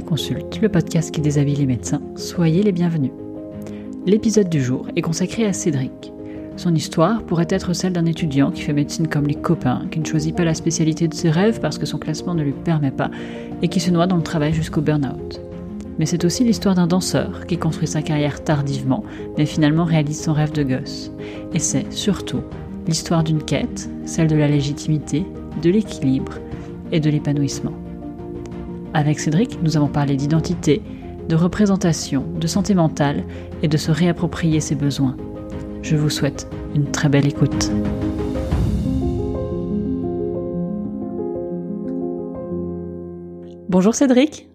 Consulte, le podcast qui déshabille les médecins. Soyez les bienvenus. L'épisode du jour est consacré à Cédric. Son histoire pourrait être celle d'un étudiant qui fait médecine comme les copains, qui ne choisit pas la spécialité de ses rêves parce que son classement ne lui permet pas, et qui se noie dans le travail jusqu'au burn-out. Mais c'est aussi l'histoire d'un danseur qui construit sa carrière tardivement, mais finalement réalise son rêve de gosse. Et c'est surtout l'histoire d'une quête, celle de la légitimité, de l'équilibre et de l'épanouissement. Avec Cédric, nous avons parlé d'identité, de représentation, de santé mentale et de se réapproprier ses besoins. Je vous souhaite une très belle écoute. Bonjour Cédric.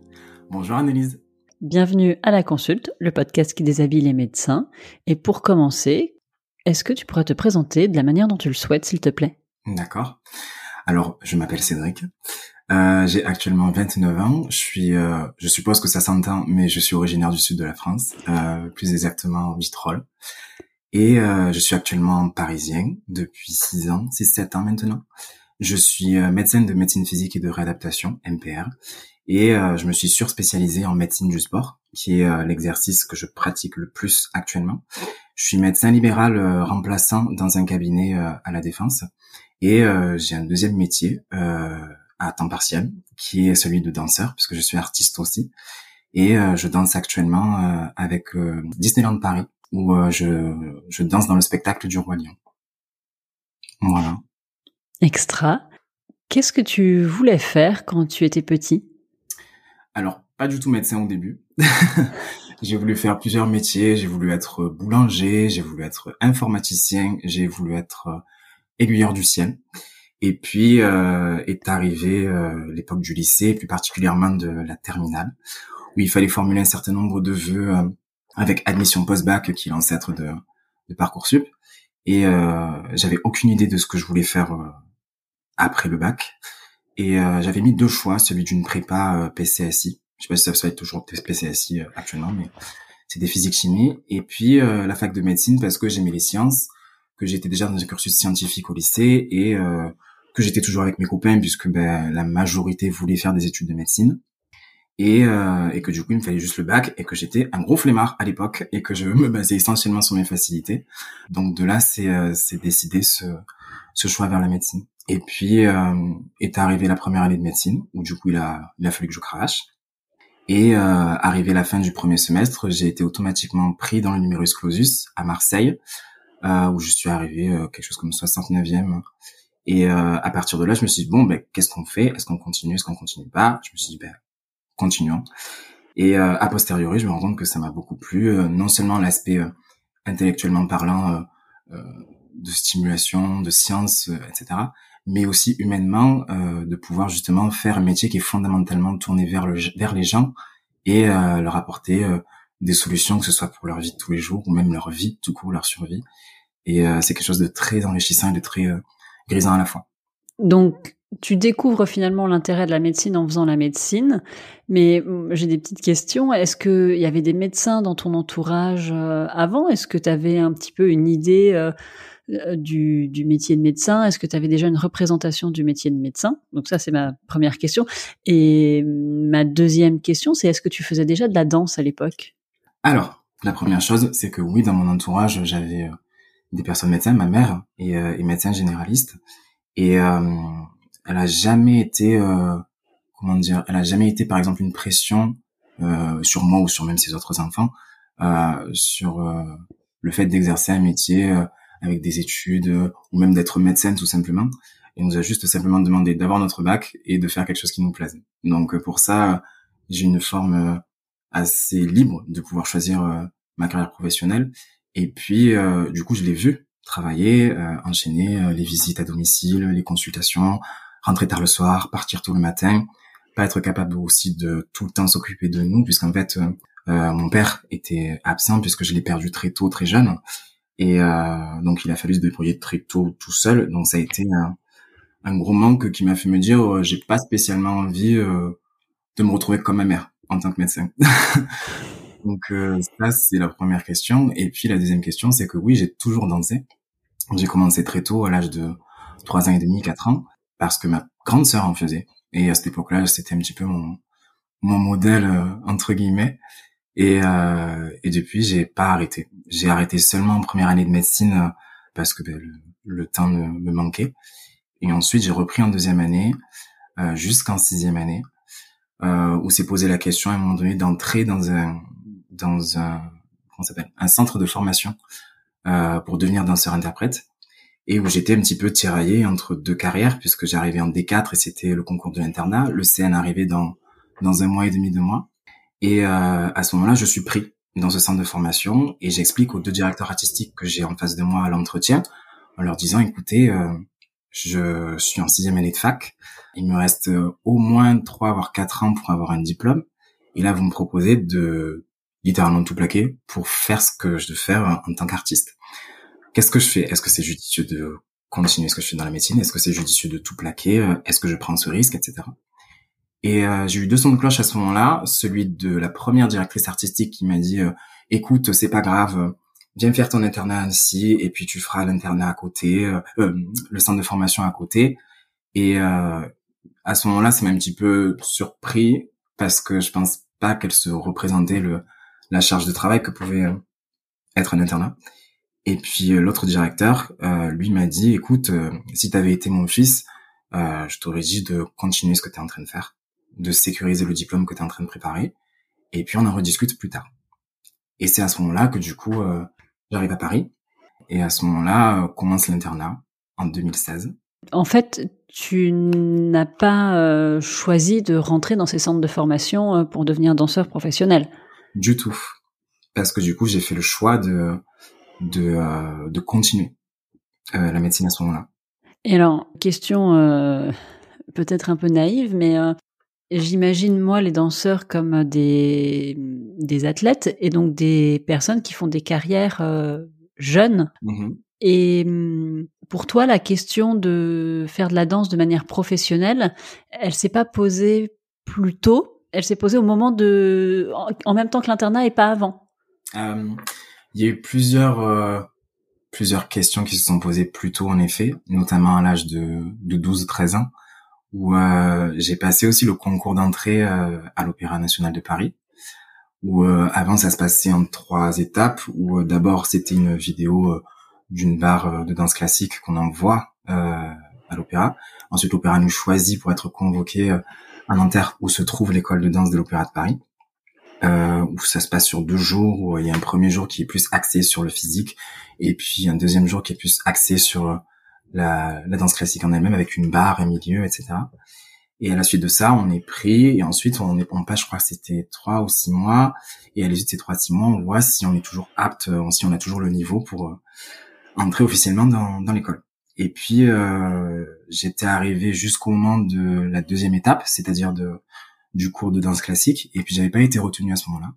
Bonjour Annelise. Bienvenue à la consulte, le podcast qui déshabille les médecins. Et pour commencer, est-ce que tu pourrais te présenter de la manière dont tu le souhaites, s'il te plaît? D'accord. Alors, je m'appelle Cédric. Euh, j'ai actuellement 29 ans. Je suis, euh, je suppose que ça s'entend, mais je suis originaire du sud de la France, euh, plus exactement Vitrolles. Et euh, je suis actuellement parisien depuis 6 ans, 6-7 ans maintenant. Je suis euh, médecin de médecine physique et de réadaptation, MPR, et euh, je me suis surspécialisé en médecine du sport, qui est l'exercice que je pratique le plus actuellement. Je suis médecin libéral remplaçant dans un cabinet à la Défense, et j'ai un deuxième métier à temps partiel, qui est celui de danseur, puisque je suis artiste aussi. Et euh, je danse actuellement euh, avec euh, Disneyland Paris, où je, je danse dans le spectacle du Roi Lion. Voilà. Extra. Qu'est-ce que tu voulais faire quand tu étais petit? Alors, pas du tout médecin au début. j'ai voulu faire plusieurs métiers. J'ai voulu être boulanger, j'ai voulu être informaticien, j'ai voulu être aiguilleur du ciel. Et puis euh, est arrivé euh, l'époque du lycée, plus particulièrement de la terminale, où il fallait formuler un certain nombre de vœux euh, avec admission post-bac, qui est l'ancêtre de, de parcoursup. Et euh, j'avais aucune idée de ce que je voulais faire euh, après le bac. Et j'avais mis deux choix, celui d'une prépa PCSI. Je sais pas si ça, va être toujours PCSI actuellement, mais c'est des physiques chimie. Et puis la fac de médecine parce que j'aimais les sciences, que j'étais déjà dans un cursus scientifique au lycée et que j'étais toujours avec mes copains puisque ben, la majorité voulait faire des études de médecine et, euh, et que du coup il me fallait juste le bac et que j'étais un gros flemmard à l'époque et que je me basais essentiellement sur mes facilités. Donc de là c'est euh, décidé ce ce choix vers la médecine. Et puis euh, est arrivée la première année de médecine où du coup il a il a fallu que je crache. Et euh, arrivé la fin du premier semestre, j'ai été automatiquement pris dans le numerus clausus à Marseille, euh, où je suis arrivé euh, quelque chose comme 69e et euh, à partir de là, je me suis dit bon, ben qu'est-ce qu'on fait? Est-ce qu'on continue? Est-ce qu'on continue pas? Je me suis dit ben continuons. Et euh, a posteriori, je me rends compte que ça m'a beaucoup plu, euh, non seulement l'aspect euh, intellectuellement parlant de stimulation, de science, etc., mais aussi humainement de pouvoir justement faire un métier qui est fondamentalement tourné vers le vers les gens et leur apporter des solutions, que ce soit pour leur vie de tous les jours ou même leur vie tout court, leur survie. Et c'est quelque chose de très enrichissant et de très grisant à la fois. Donc, tu découvres finalement l'intérêt de la médecine en faisant la médecine, mais hum, j'ai des petites questions. Est-ce qu'il y avait des médecins dans ton entourage euh, avant? Est-ce que tu avais un petit peu une idée euh, euh, du, du, métier de médecin? Est-ce que tu avais déjà une représentation du métier de médecin? Donc ça, c'est ma première question. Et hum, ma deuxième question, c'est est-ce que tu faisais déjà de la danse à l'époque? Alors, la première chose, c'est que oui, dans mon entourage, j'avais des personnes médecins, ma mère est, euh, est médecin généraliste et euh, elle a jamais été euh, comment dire, elle a jamais été par exemple une pression sur moi ou sur même ses autres enfants sur le fait d'exercer un métier avec des études ou même d'être médecin tout simplement. Elle nous a juste simplement demandé d'avoir notre bac et de faire quelque chose qui nous plaise. Donc pour ça, j'ai une forme assez libre de pouvoir choisir ma carrière professionnelle et puis, euh, du coup, je l'ai vu travailler, euh, enchaîner euh, les visites à domicile, les consultations, rentrer tard le soir, partir tôt le matin, pas être capable aussi de tout le temps s'occuper de nous, puisqu'en fait, mon père était absent puisque je l'ai perdu très tôt, très jeune. Et donc, il a fallu se débrouiller très tôt tout seul. Donc, ça a été un, un gros manque qui m'a fait me dire, j'ai pas spécialement envie de me retrouver comme ma mère en tant que médecin. Donc euh, ça, c'est la première question. Et puis la deuxième question, c'est que oui, j'ai toujours dansé. J'ai commencé très tôt, à l'âge de 3 ans et demi, 4 ans, parce que ma grande sœur en faisait. Et à cette époque-là, c'était un petit peu mon, mon modèle entre guillemets. Et, et depuis, j'ai pas arrêté. J'ai arrêté seulement en première année de médecine parce que ben, le, temps me manquait. Et ensuite, j'ai repris en deuxième année jusqu'en sixième année euh, où s'est posé la question à un moment donné d'entrer dans un dans un comment s'appelle un centre de formation euh, pour devenir danseur interprète et où j'étais un petit peu tiraillé entre deux carrières puisque j'arrivais en D4 et c'était le concours de l'internat, le CN arrivait dans dans un mois et demi, deux mois et euh, à ce moment-là je suis pris dans ce centre de formation et j'explique aux deux directeurs artistiques que j'ai en face de moi à l'entretien en leur disant écoutez euh, je suis en sixième année de fac. Il me reste euh, au moins trois voire quatre ans pour avoir un diplôme. Et là, vous me proposez de littéralement tout plaquer pour faire ce que je veux faire en tant qu'artiste. Qu'est-ce que je fais? Est-ce que c'est judicieux de continuer ce que je fais dans la médecine? Est-ce que c'est judicieux de tout plaquer? Euh, Est-ce que je prends ce risque, etc. Et euh, j'ai eu deux sons de cloche à ce moment-là. Celui de la première directrice artistique qui m'a dit "Écoute, c'est pas grave, viens faire ton internat à Annecy et puis tu feras l'internat à côté, euh, euh, le centre de formation à côté. Et euh, à ce moment-là, ça m'a un petit peu surpris parce que je pense pas qu'elle se représentait le la charge de travail que pouvait être un internat. Et puis l'autre directeur, lui m'a dit, écoute, si tu avais été mon fils, je t'aurais dit de continuer ce que tu es en train de faire, de sécuriser le diplôme que tu es en train de préparer, et puis on en rediscute plus tard. Et c'est à ce moment-là que du coup, J'arrive à Paris et à ce moment-là euh, commence l'internat en 2016. En fait, tu n'as pas euh, choisi de rentrer dans ces centres de formation euh, pour devenir danseur professionnel. Du tout, parce que du coup j'ai fait le choix de de, de continuer la médecine à ce moment-là. Et alors, question peut-être un peu naïve, mais J'imagine moi les danseurs comme des, des athlètes et donc des personnes qui font des carrières euh, jeunes. Mmh et mmh, pour toi, la question de faire de la danse de manière professionnelle, elle s'est pas posée plus tôt. Elle s'est posée au moment de, en, même temps que l'internat et pas avant. Euh, il y a eu plusieurs euh, plusieurs questions qui se sont posées plus tôt en effet, notamment à l'âge de, de 12-13 ans où euh, j'ai passé aussi le concours d'entrée à l'Opéra national de Paris, où avant ça se passait en trois étapes, où d'abord c'était une vidéo d'une barre de danse classique qu'on envoie à l'opéra. Ensuite l'opéra nous choisit pour être convoqué à Nanterre, où se trouve l'école de danse de l'Opéra de Paris. Euh, où ça se passe sur deux jours, où il y a un premier jour qui est plus axé sur le physique, et puis un deuxième jour qui est plus axé sur la, la danse classique en elle-même avec une barre, un milieu, etc. Et à la suite de ça, on est pris et ensuite on est on passe, je crois que c'était trois ou six mois. Et à suite de ces trois six mois, on voit si on est toujours apte, euh, si on a toujours le niveau pour euh, entrer officiellement dans, dans l'école. Et puis euh, j'étais arrivé jusqu'au moment de la deuxième étape, c'est-à-dire de du cours de danse classique. Et puis j'avais pas été retenu à ce moment-là.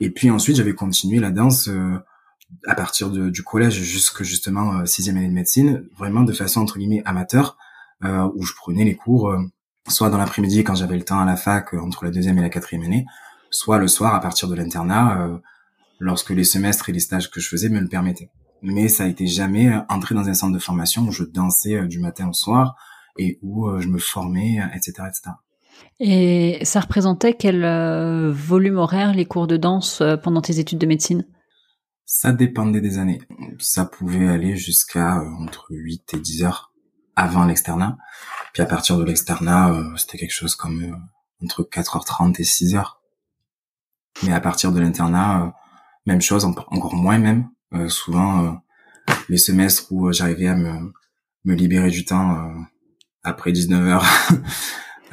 Et puis ensuite j'avais continué la danse euh, à partir de, du collège jusque justement euh, sixième année de médecine, vraiment de façon entre guillemets amateur, euh, où je prenais les cours euh, soit dans l'après-midi quand j'avais le temps à la fac entre la deuxième et la quatrième année, soit le soir à partir de l'internat lorsque les semestres et les stages que je faisais me le permettaient. Mais ça a été jamais entrer dans un centre de formation où je dansais du matin au soir et où je me formais, etc., etc. Et ça représentait quel volume horaire les cours de danse pendant tes études de médecine? Ça dépendait des années. Ça pouvait aller jusqu'à euh, entre 8 et 10 heures avant l'externat. Puis à partir de l'externat, euh, c'était quelque chose comme euh, entre 4h30 et 6 heures. Mais à partir de l'internat, même chose, encore moins même. Souvent, les semestres où j'arrivais à me, me libérer du temps après 19 heures,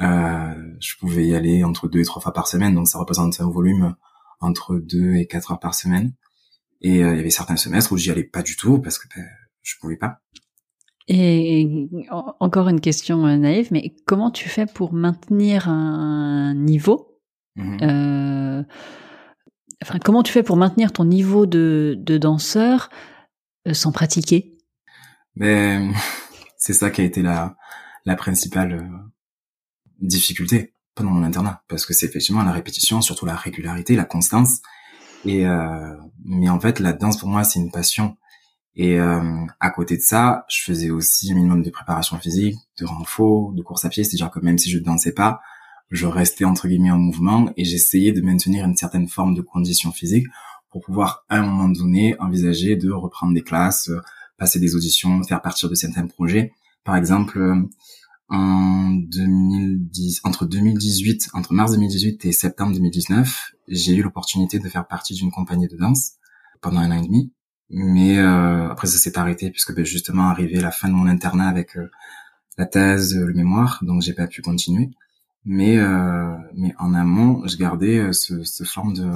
je pouvais y aller entre deux et trois fois par semaine. Donc ça représente un volume entre 2 et 4 heures par semaine. Et euh, il y avait certains semestres où j'y allais pas du tout parce que ben, je pouvais pas. Et encore une question euh, naïve, mais comment tu fais pour maintenir un niveau mmh euh, Comment tu fais pour maintenir ton niveau de, danseur euh, sans pratiquer? Mais ben, c'est ça qui a été la, principale difficulté pendant mon internat, parce que c'est effectivement la répétition, surtout la régularité, la constance, et euh, mais en fait, la danse pour moi, c'est une passion. Et euh, à côté de ça, je faisais aussi un minimum de préparation physique, de renfort, de course à pied. C'est-à-dire que même si je ne dansais pas, je restais entre guillemets en mouvement et j'essayais de maintenir une certaine forme de condition physique pour pouvoir à un moment donné envisager de reprendre des classes, passer des auditions, faire partir de certains projets. Par exemple, en 2010, entre 2018, entre mars 2018 et septembre 2019, j'ai eu l'opportunité de faire partie d'une compagnie de danse pendant un an et demi. Mais euh, après ça s'est arrêté puisque ben, justement arrivé la fin de mon internat avec euh, la thèse, le mémoire, donc j'ai pas pu continuer. Mais euh, mais en amont, je gardais euh, ce, ce forme de,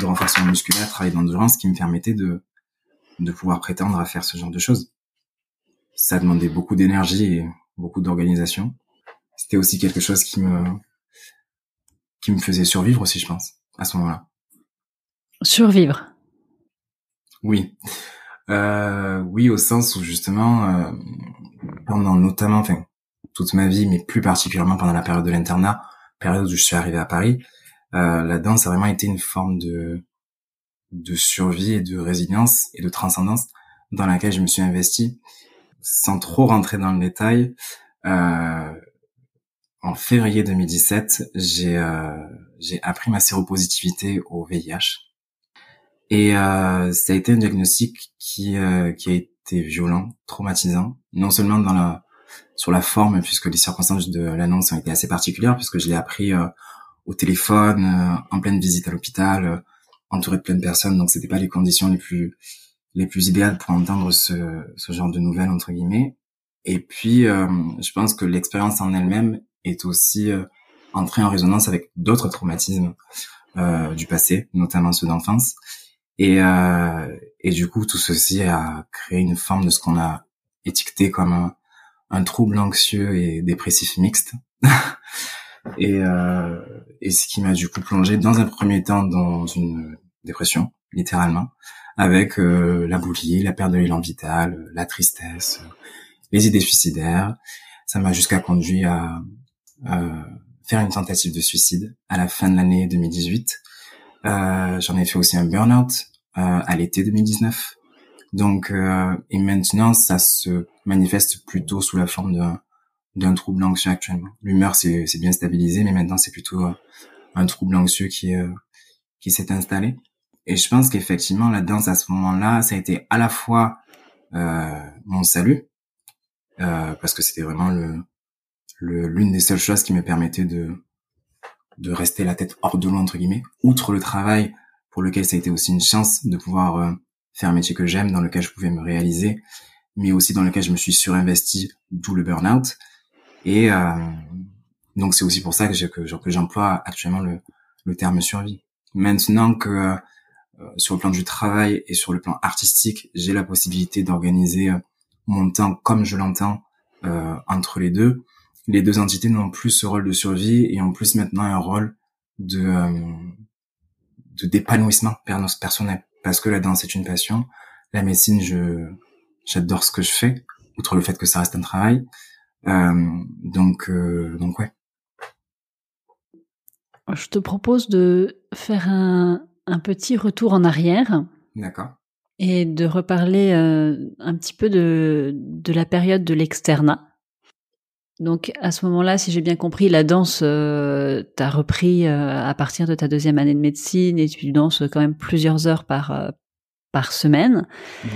de renforcement musculaire, travail d'endurance qui me permettait de de pouvoir prétendre à faire ce genre de choses. Ça demandait beaucoup d'énergie et beaucoup d'organisation. C'était aussi quelque chose qui me qui me faisait survivre aussi, je pense, à ce moment-là. Survivre. Oui. Euh, oui, au sens où justement, euh, pendant notamment, enfin, toute ma vie, mais plus particulièrement pendant la période de l'internat, période où je suis arrivé à Paris, euh, la danse a vraiment été une forme de de survie et de résilience et de transcendance dans laquelle je me suis investi. Sans trop rentrer dans le détail, euh, en février 2017, j'ai euh, j'ai appris ma séropositivité au VIH et euh, ça a été un diagnostic qui euh, qui a été violent, traumatisant, non seulement dans la sur la forme puisque les circonstances de l'annonce ont été assez particulières puisque je l'ai appris euh, au téléphone euh, en pleine visite à l'hôpital euh, entouré de plein de personnes. Donc c'était pas les conditions les plus les plus idéales pour entendre ce ce genre de nouvelles entre guillemets. Et puis je pense que l'expérience en elle-même est aussi entrée en résonance avec d'autres traumatismes du passé notamment ceux d'enfance. Et, euh, et du coup, tout ceci a créé une forme de ce qu'on a étiqueté comme un, trouble anxieux et dépressif mixte. et, euh, et ce qui m'a du coup plongé dans un premier temps dans une dépression, littéralement, avec euh, la boulie, la perte de l'élan vital, la tristesse, les idées suicidaires. Ça m'a jusqu'à conduit à faire une tentative de suicide à la fin de l'année 2018 euh, j'en ai fait aussi un burn-out euh, à l'été 2019. Donc, euh, et maintenant, ça se manifeste plutôt sous la forme d'un d'un trouble anxieux actuellement. L'humeur c'est c'est bien stabilisé, mais maintenant c'est plutôt un trouble anxieux qui qui s'est installé. Et je pense qu'effectivement la danse à ce moment-là, ça a été à la fois euh, mon salut, euh, parce que c'était vraiment le l'une des seules choses qui me permettait de de rester la tête hors de l'eau entre guillemets, outre le travail pour lequel ça a été aussi une chance de pouvoir euh, faire un métier que j'aime, dans lequel je pouvais me réaliser, mais aussi dans lequel je me suis surinvesti, d'où le burn-out. Et euh, donc c'est aussi pour ça que, j'emploie actuellement le, terme survie. Maintenant que euh, sur le plan du travail et sur le plan artistique, j'ai la possibilité d'organiser mon temps comme je l'entends entre les deux, les deux entités n'ont plus ce rôle de survie et ont plus maintenant un rôle de euh, d'épanouissement personnel parce que la danse est une passion la médecine je j'adore ce que je fais outre le fait que ça reste un travail euh, donc euh, donc ouais je te propose de faire un, un petit retour en arrière d'accord et de reparler euh, un petit peu de de la période de l'externat donc à ce moment-là, si j'ai bien compris, la danse, euh, t'as repris euh, à partir de ta deuxième année de médecine et tu danses quand même plusieurs heures par par semaine. Mmh.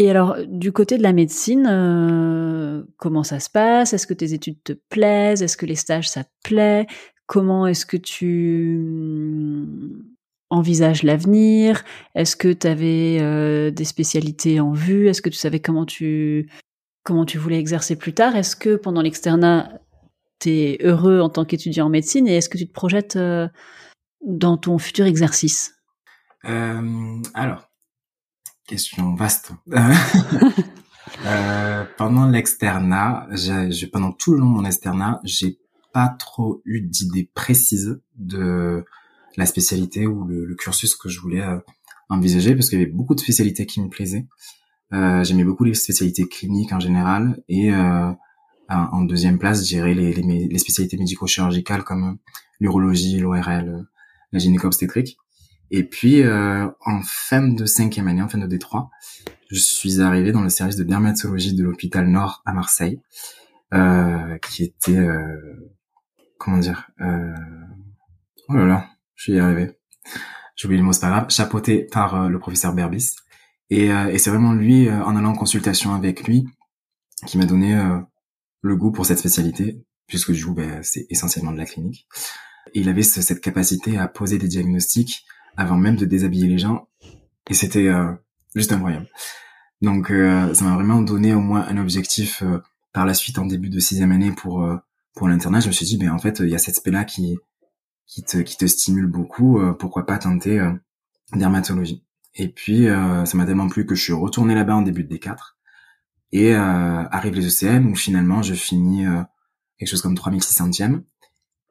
Et alors du côté de la médecine, euh, comment ça se passe? Est-ce que tes études te plaisent? Est-ce que les stages ça te plaît? Comment est-ce que tu mm, envisages l'avenir? Est-ce que tu avais des spécialités en vue? Est-ce que tu savais comment tu comment tu voulais exercer plus tard? Est-ce que pendant l'externat, tu es heureux en tant qu'étudiant en médecine? Et est-ce que tu te projettes euh, dans ton futur exercice? Euh, Alors, question vaste. euh, pendant l'externat, pendant tout le long de mon externat, j'ai pas trop eu d'idée précise de la spécialité ou le, le cursus que je voulais euh, envisager parce qu'il y avait beaucoup de spécialités qui me plaisaient. Euh, j'aimais beaucoup les spécialités cliniques en général et en deuxième place, je dirais les, les, les spécialités médico-chirurgicales comme l'urologie, l'ORL, la gynéco-obstétrique. Et puis, euh, en fin de cinquième année, en fin de D3, je suis arrivé dans le service de dermatologie de l'hôpital Nord à Marseille, euh, qui était euh, comment dire, euh, oh là là, je suis arrivé. J'ai oublié le mot, c'est pas grave. Chapeauté par le professeur Berbis. Et, et c'est vraiment lui, en allant en consultation avec lui, qui m'a donné le goût pour cette spécialité, puisque du coup, ben, c'est essentiellement de la clinique. Il avait cette capacité à poser des diagnostics avant même de déshabiller les gens. Et c'était euh, juste incroyable. Donc euh, ça m'a vraiment donné au moins un objectif euh, par la suite en début de sixième année pour pour l'internat. Je me suis dit, ben en fait, il y a cet aspect-là qui qui te qui te stimule beaucoup. pourquoi pas tenter dermatologie Et puis ça m'a tellement plu que je suis retourné là-bas en début de D4 et arrive les ECM où finalement je finis quelque chose comme 3600e,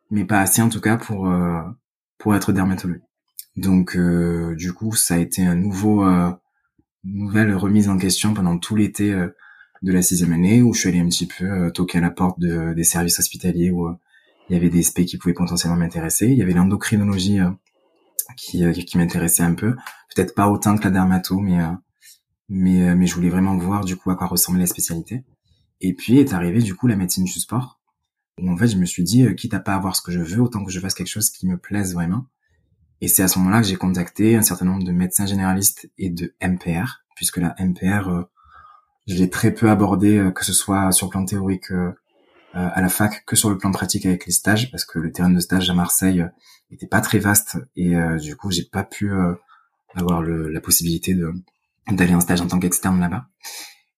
mais pas assez en tout cas pour pour être dermatologue. Donc euh, du coup, ça a été un nouveau euh, nouvelle remise en question pendant tout l'été euh, de la sixième année où je suis allé un petit peu toquer à la porte de, des services hospitaliers où il y avait des SP qui pouvaient potentiellement m'intéresser. Il y avait l'endocrinologie qui, qui m'intéressait un peu, peut-être pas autant que la dermato, mais mais mais je voulais vraiment voir du coup à quoi ressemblait la spécialité. Et puis est arrivé du coup la médecine du sport où en fait je me suis dit quitte à pas avoir ce que je veux, autant que je fasse quelque chose qui me plaise vraiment. Et c'est à ce moment-là que j'ai contacté un certain nombre de médecins généralistes et de MPR, puisque la MPR, euh, je l'ai très peu abordé, euh, que ce soit sur le plan théorique euh, à la fac, que sur le plan pratique avec les stages, parce que le terrain de stage à Marseille n'était pas très vaste et du coup j'ai pas pu avoir la possibilité d'aller en stage en tant qu'externe là-bas.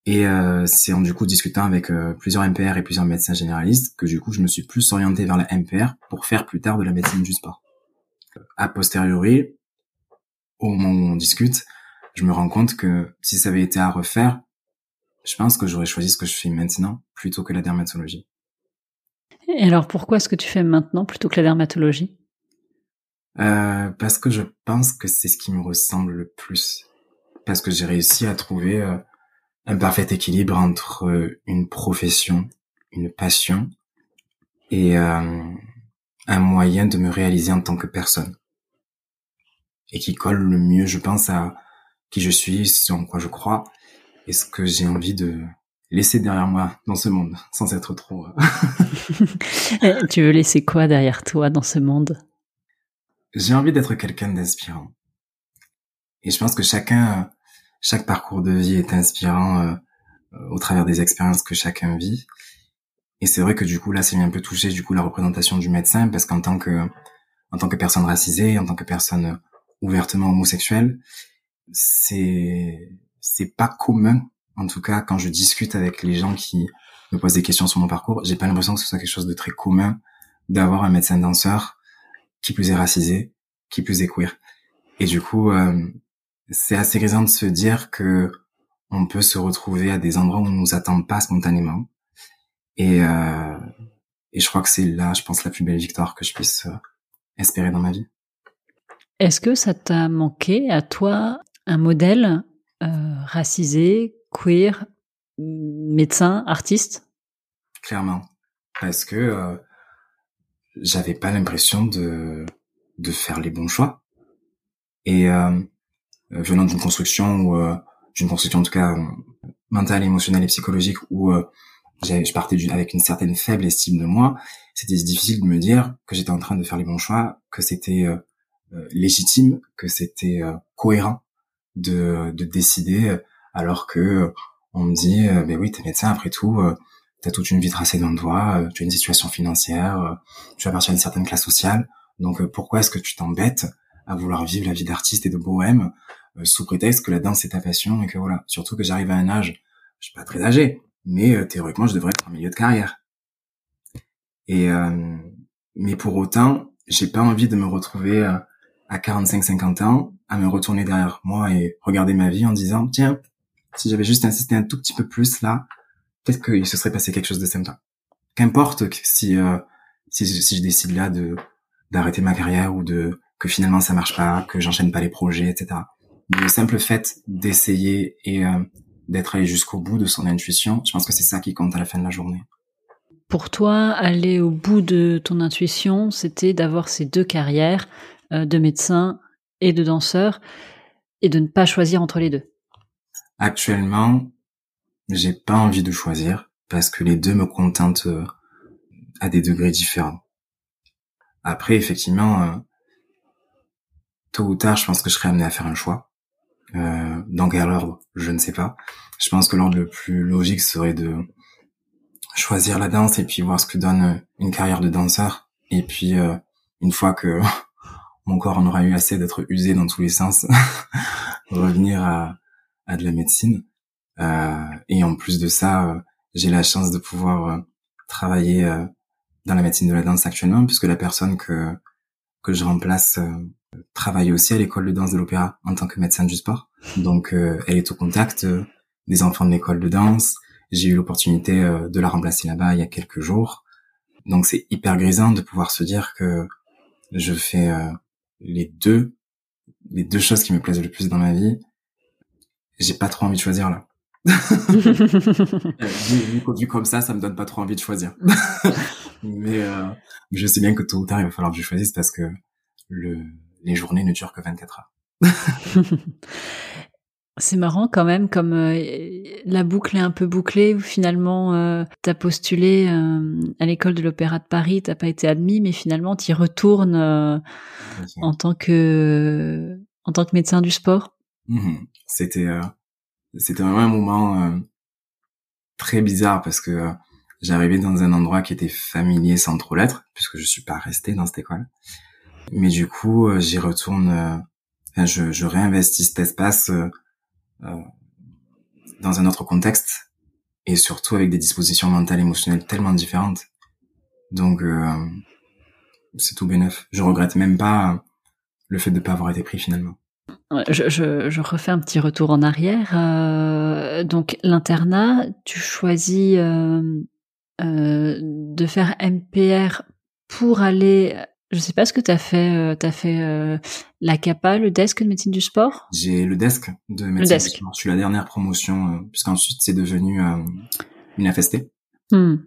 Et c'est en du coup discutant avec plusieurs MPR et plusieurs médecins généralistes que du coup je me suis plus orienté vers la MPR pour faire plus tard de la médecine du sport a posteriori, au moment où on discute, je me rends compte que si ça avait été à refaire, je pense que j'aurais choisi ce que je fais maintenant plutôt que la dermatologie. Et alors pourquoi est-ce que tu fais maintenant plutôt que la dermatologie? Euh, Parce que je pense que c'est ce qui me ressemble le plus. Parce que j'ai réussi à trouver euh, un parfait équilibre entre une profession, une passion et, euh, un moyen de me réaliser en tant que personne. Et qui colle le mieux, je pense, à qui je suis, ce en quoi je crois, et ce que j'ai envie de laisser derrière moi dans ce monde, sans être trop... Euh, tu veux laisser quoi derrière toi dans ce monde? J'ai envie d'être quelqu'un d'inspirant. Et je pense que chacun, chaque parcours de vie est inspirant euh, au travers des expériences que chacun vit. Et c'est vrai que du coup là, c'est un peu touché du coup la représentation du médecin parce qu'en tant que en tant que personne racisée, en tant que personne ouvertement homosexuelle, c'est c'est pas commun. En tout cas, quand je discute avec les gens qui me posent des questions sur mon parcours, j'ai pas l'impression que ce soit quelque chose de très commun d'avoir un médecin danseur qui plus est racisé, qui plus est queer. Et du coup, euh, c'est assez grisant de se dire que on peut se retrouver à des endroits où on nous attend pas spontanément et, euh, et je crois que c'est là, je pense, la plus belle victoire que je puisse euh, espérer dans ma vie. Est-ce que ça t'a manqué à toi un modèle euh, racisé, queer, médecin, artiste? Clairement, parce que euh, j'avais pas l'impression de de faire les bons choix. Et euh, venant d'une construction ou d'une construction en tout cas mentale, émotionnelle et psychologique où je partais avec une certaine faible estime de moi. C'était difficile de me dire que j'étais en train de faire les bons choix, que c'était euh, euh, légitime, que c'était euh, cohérent de, de décider, alors que on me dit, ben oui, t'es médecin après tout, t'as toute une vie tracée devant toi, tu as une situation financière, tu appartiens à une certaine classe sociale, donc pourquoi est-ce que tu t'embêtes à vouloir vivre la vie d'artiste et de bohème sous prétexte que la danse c'est ta passion et que voilà, surtout que j'arrive à un âge, je suis pas très âgé, mais euh, théoriquement je devrais être en milieu de carrière. Et euh, mais pour autant, j'ai pas envie de me retrouver euh, à 45-50 ans à me retourner derrière moi et regarder ma vie en disant tiens, si j'avais juste insisté un tout petit peu plus là, peut-être qu'il se serait passé quelque chose de sympa. Qu'importe si, si si je décide là de d'arrêter ma carrière ou de que finalement ça marche pas, que j'enchaîne pas les projets, etc. le simple fait d'essayer et d'être allé jusqu'au bout de son intuition, je pense que c'est ça qui compte à la fin de la journée. Pour toi, aller au bout de ton intuition, c'était d'avoir ces deux carrières euh, de médecin et de danseur et de ne pas choisir entre les deux. Actuellement, j'ai pas envie de choisir parce que les deux me contentent euh, à des degrés différents. Après, effectivement, euh, tôt ou tard, je pense que je serais amené à faire un choix. Euh, dans quel ordre, je ne sais pas. Je pense que l'ordre le plus logique serait de choisir la danse et puis voir ce que donne une carrière de danseur. Et puis, euh, une fois que mon corps en aura eu assez d'être usé dans tous les sens, revenir à, à de la médecine. Euh, et en plus de ça, euh, j'ai la chance de pouvoir euh, travailler dans la médecine de la danse actuellement, puisque la personne que que je remplace travaille aussi à l'école de danse de l'opéra en tant que médecin du sport. Donc, elle est au contact des enfants de l'école de danse. J'ai eu l'opportunité de la remplacer là-bas il y a quelques jours. Donc, c'est hyper grisant de pouvoir se dire que je fais les deux les deux choses qui me plaisent le plus dans ma vie. J'ai pas trop envie de choisir là. vu, comme ça, ça me donne pas trop envie de choisir. Mais euh, je sais bien que tôt ou tard, il va falloir que je choisisse parce que le, les journées ne durent que 24 heures. C'est marrant quand même, comme euh, la boucle est un peu bouclée, où finalement euh, t'as postulé euh, à l'école de l'Opéra de Paris, t'as pas été admis, mais finalement t'y retournes euh, en tant que en tant que médecin du sport. Mmh c'était c'était vraiment un moment très bizarre parce que j'arrivais dans un endroit qui était familier sans trop l'être, puisque je suis pas resté dans cette école. Mais du coup, j'y retourne, je, je réinvestis cet espace euh, dans un autre contexte et surtout avec des dispositions mentales émotionnelles tellement différentes. Donc euh, c'est tout bénef. Je regrette même pas le fait de ne pas avoir été pris finalement. Je, je, je, refais un petit retour en arrière. Euh, donc l'internat, tu choisis euh, euh, de faire MPR pour aller je sais pas ce que tu as fait. Euh, tu as fait euh, la CAPA, le desk de médecine du sport? J'ai le desk de médecine du sport. Je suis la dernière promotion, euh, puisqu'ensuite c'est devenu euh, une FST. Hmm.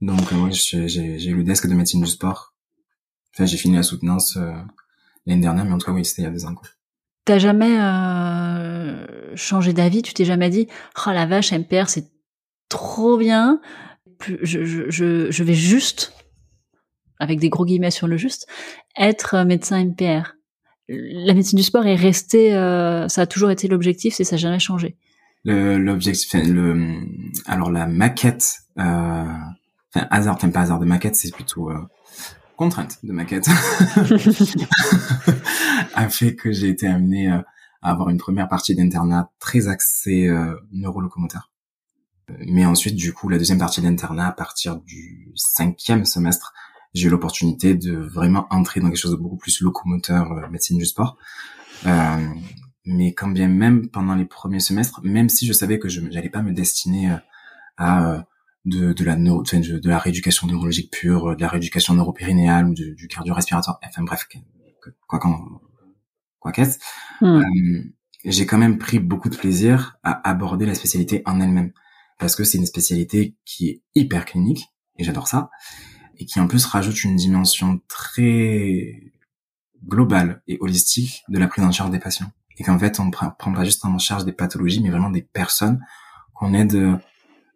Donc oui, j'ai eu le desk de médecine du sport. Enfin, j'ai fini la soutenance l'année dernière, mais en tout cas, oui, c'était il y a deux ans. T'as jamais changé d'avis? Tu t'es jamais dit « Oh la vache, MPR, c'est trop bien. Je, je, je, je vais juste avec des gros guillemets sur le juste, être euh, médecin MPR. La médecine du sport est restée, euh, ça a toujours été l'objectif, et ça n'a jamais changé. L'objectif, le, alors la maquette, euh, enfin hasard, enfin pas hasard de maquette, c'est plutôt euh, contrainte de maquette, a fait que j'ai été amené à avoir une première partie d'internat très axée neurolocomoteur. Mais ensuite, du coup, la deuxième partie d'internat, à partir du cinquième semestre, j'ai eu l'opportunité de vraiment entrer dans quelque chose de beaucoup plus locomoteur, euh, médecine du sport. Euh, mais quand bien même pendant les premiers semestres, même si je savais que je n'allais pas me destiner euh, à euh, de, de la neuro, de, la rééducation neurologique pure, de la rééducation neuropérinéale ou du cardio-respiratoire, enfin bref, quoi qu'en quoi qu'est-ce, hmm. j'ai quand même pris beaucoup de plaisir à aborder la spécialité en elle-même parce que c'est une spécialité qui est hyper clinique et j'adore ça et qui en plus rajoute une dimension très globale et holistique de la prise en charge des patients. Et qu'en fait, on prend, prend pas juste en charge des pathologies, mais vraiment des personnes qu'on aide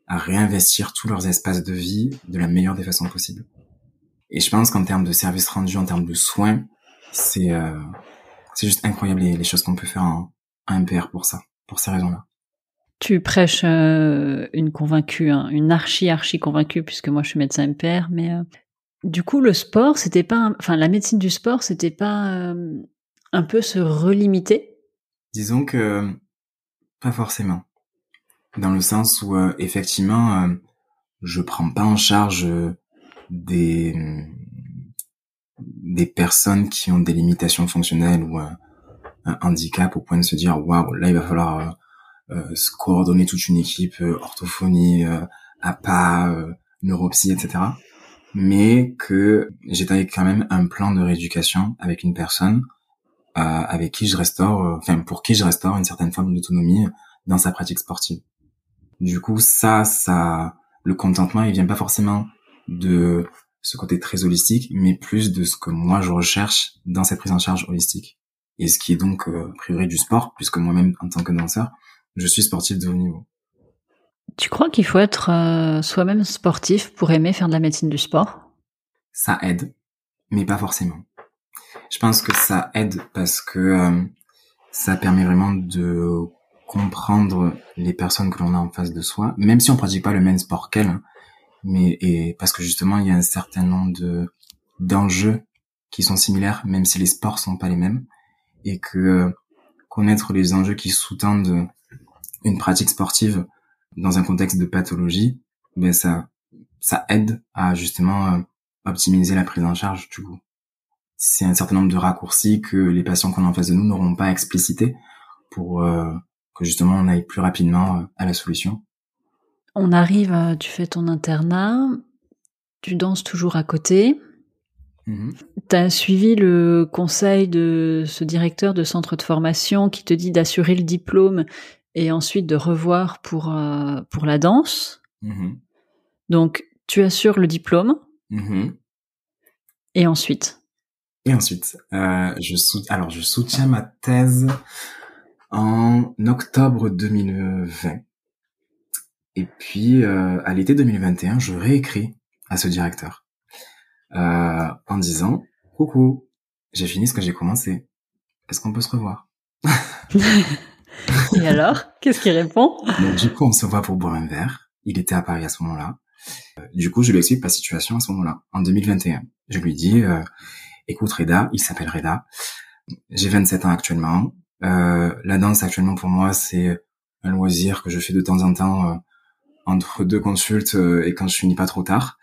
à réinvestir tous leurs espaces de vie de la meilleure des façons possibles. Et je pense qu'en termes de services rendus, en termes de soins, c'est euh, c'est juste incroyable les, les choses qu'on peut faire en, en MPR pour ça, pour ces raisons-là. Tu prêches euh, une convaincue, hein, une archi archi convaincue, puisque moi je suis médecin MPR, mais euh, du coup le sport, c'était pas, enfin la médecine du sport, c'était pas euh, un peu se relimiter? Disons que pas forcément, dans le sens où effectivement je prends pas en charge des des personnes qui ont des limitations fonctionnelles ou un handicap au point de se dire waouh là il va falloir coordonner toute une équipe, euh, orthophonie, euh, APA, neuropsy, etc. Mais que j'étais quand même un plan de rééducation avec une personne avec qui je restaure, enfin pour qui je restaure une certaine forme d'autonomie dans sa pratique sportive. Du coup, ça, ça, le contentement, il vient pas forcément de ce côté très holistique, mais plus de ce que moi je recherche dans cette prise en charge holistique. Et ce qui est donc euh, du sport, puisque moi-même en tant que danseur, je suis sportif de haut niveau. Tu crois qu'il faut être euh, soi-même sportif pour aimer faire de la médecine du sport? Ça aide. mais pas forcément. Je pense que ça aide parce que euh, ça permet vraiment de comprendre les personnes que l'on a en face de soi, même si on pratique pas le même sport qu'elles, hein. mais et parce que justement il y a un certain nombre de d'enjeux qui sont similaires, même si les sports sont pas les mêmes, et que euh, connaître les enjeux qui sous-tendent une pratique sportive dans un contexte de pathologie, ben ça ça aide à justement euh, optimiser la prise en charge du coup. C'est un certain nombre de raccourcis que les patients qu'on a en face de nous n'auront pas explicités pour euh, que justement on aille plus rapidement euh, à la solution. On arrive, à, tu fais ton internat, tu danses toujours à côté. Mmh tu as suivi le conseil de ce directeur de centre de formation qui te dit d'assurer le diplôme et ensuite de revoir pour, euh, pour la danse. Mmh Donc, tu assures le diplôme. Mmh et ensuite? Et ensuite, euh, je alors je soutiens ma thèse en octobre 2020. Et puis, euh, à l'été 2021, je réécris à ce directeur en disant « Coucou, j'ai fini ce que j'ai commencé. Est-ce qu'on peut se revoir ?» Et alors Qu'est-ce qu'il répond? Du coup, on se voit pour boire un verre. Il était à Paris à ce moment-là. Euh, du coup, je lui explique ma situation à ce moment-là, en 2021. Je lui dis euh, Écoute, Reda, il s'appelle Reda. J'ai 27 ans actuellement. Euh, la danse actuellement pour moi c'est un loisir que je fais de temps en temps euh, entre deux consultes euh, et quand je finis pas trop tard.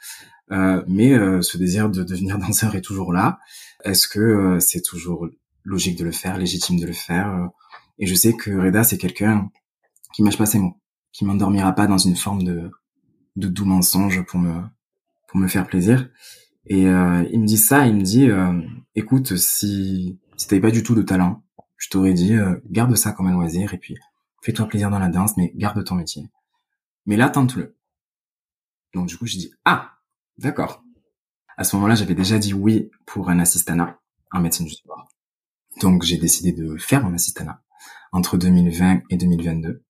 mais ce désir de devenir danseur est toujours là. Est-ce que c'est toujours logique de le faire, légitime de le faire Et je sais que Reda c'est quelqu'un qui mâche pas ses mots, qui m'endormira pas dans une forme de, de doux mensonge pour me pour me faire plaisir. Et il me dit ça, il me dit écoute si si t'avais pas du tout de talent, je t'aurais dit euh, garde ça comme un loisir et puis fais-toi plaisir dans la danse, mais garde ton métier. Mais là, tente-le. Donc du coup, je dis ah, d'accord. À ce moment-là, j'avais déjà dit oui pour un assistanat en médecine du sport. Donc j'ai décidé de faire mon assistanat entre 2020 et 2022.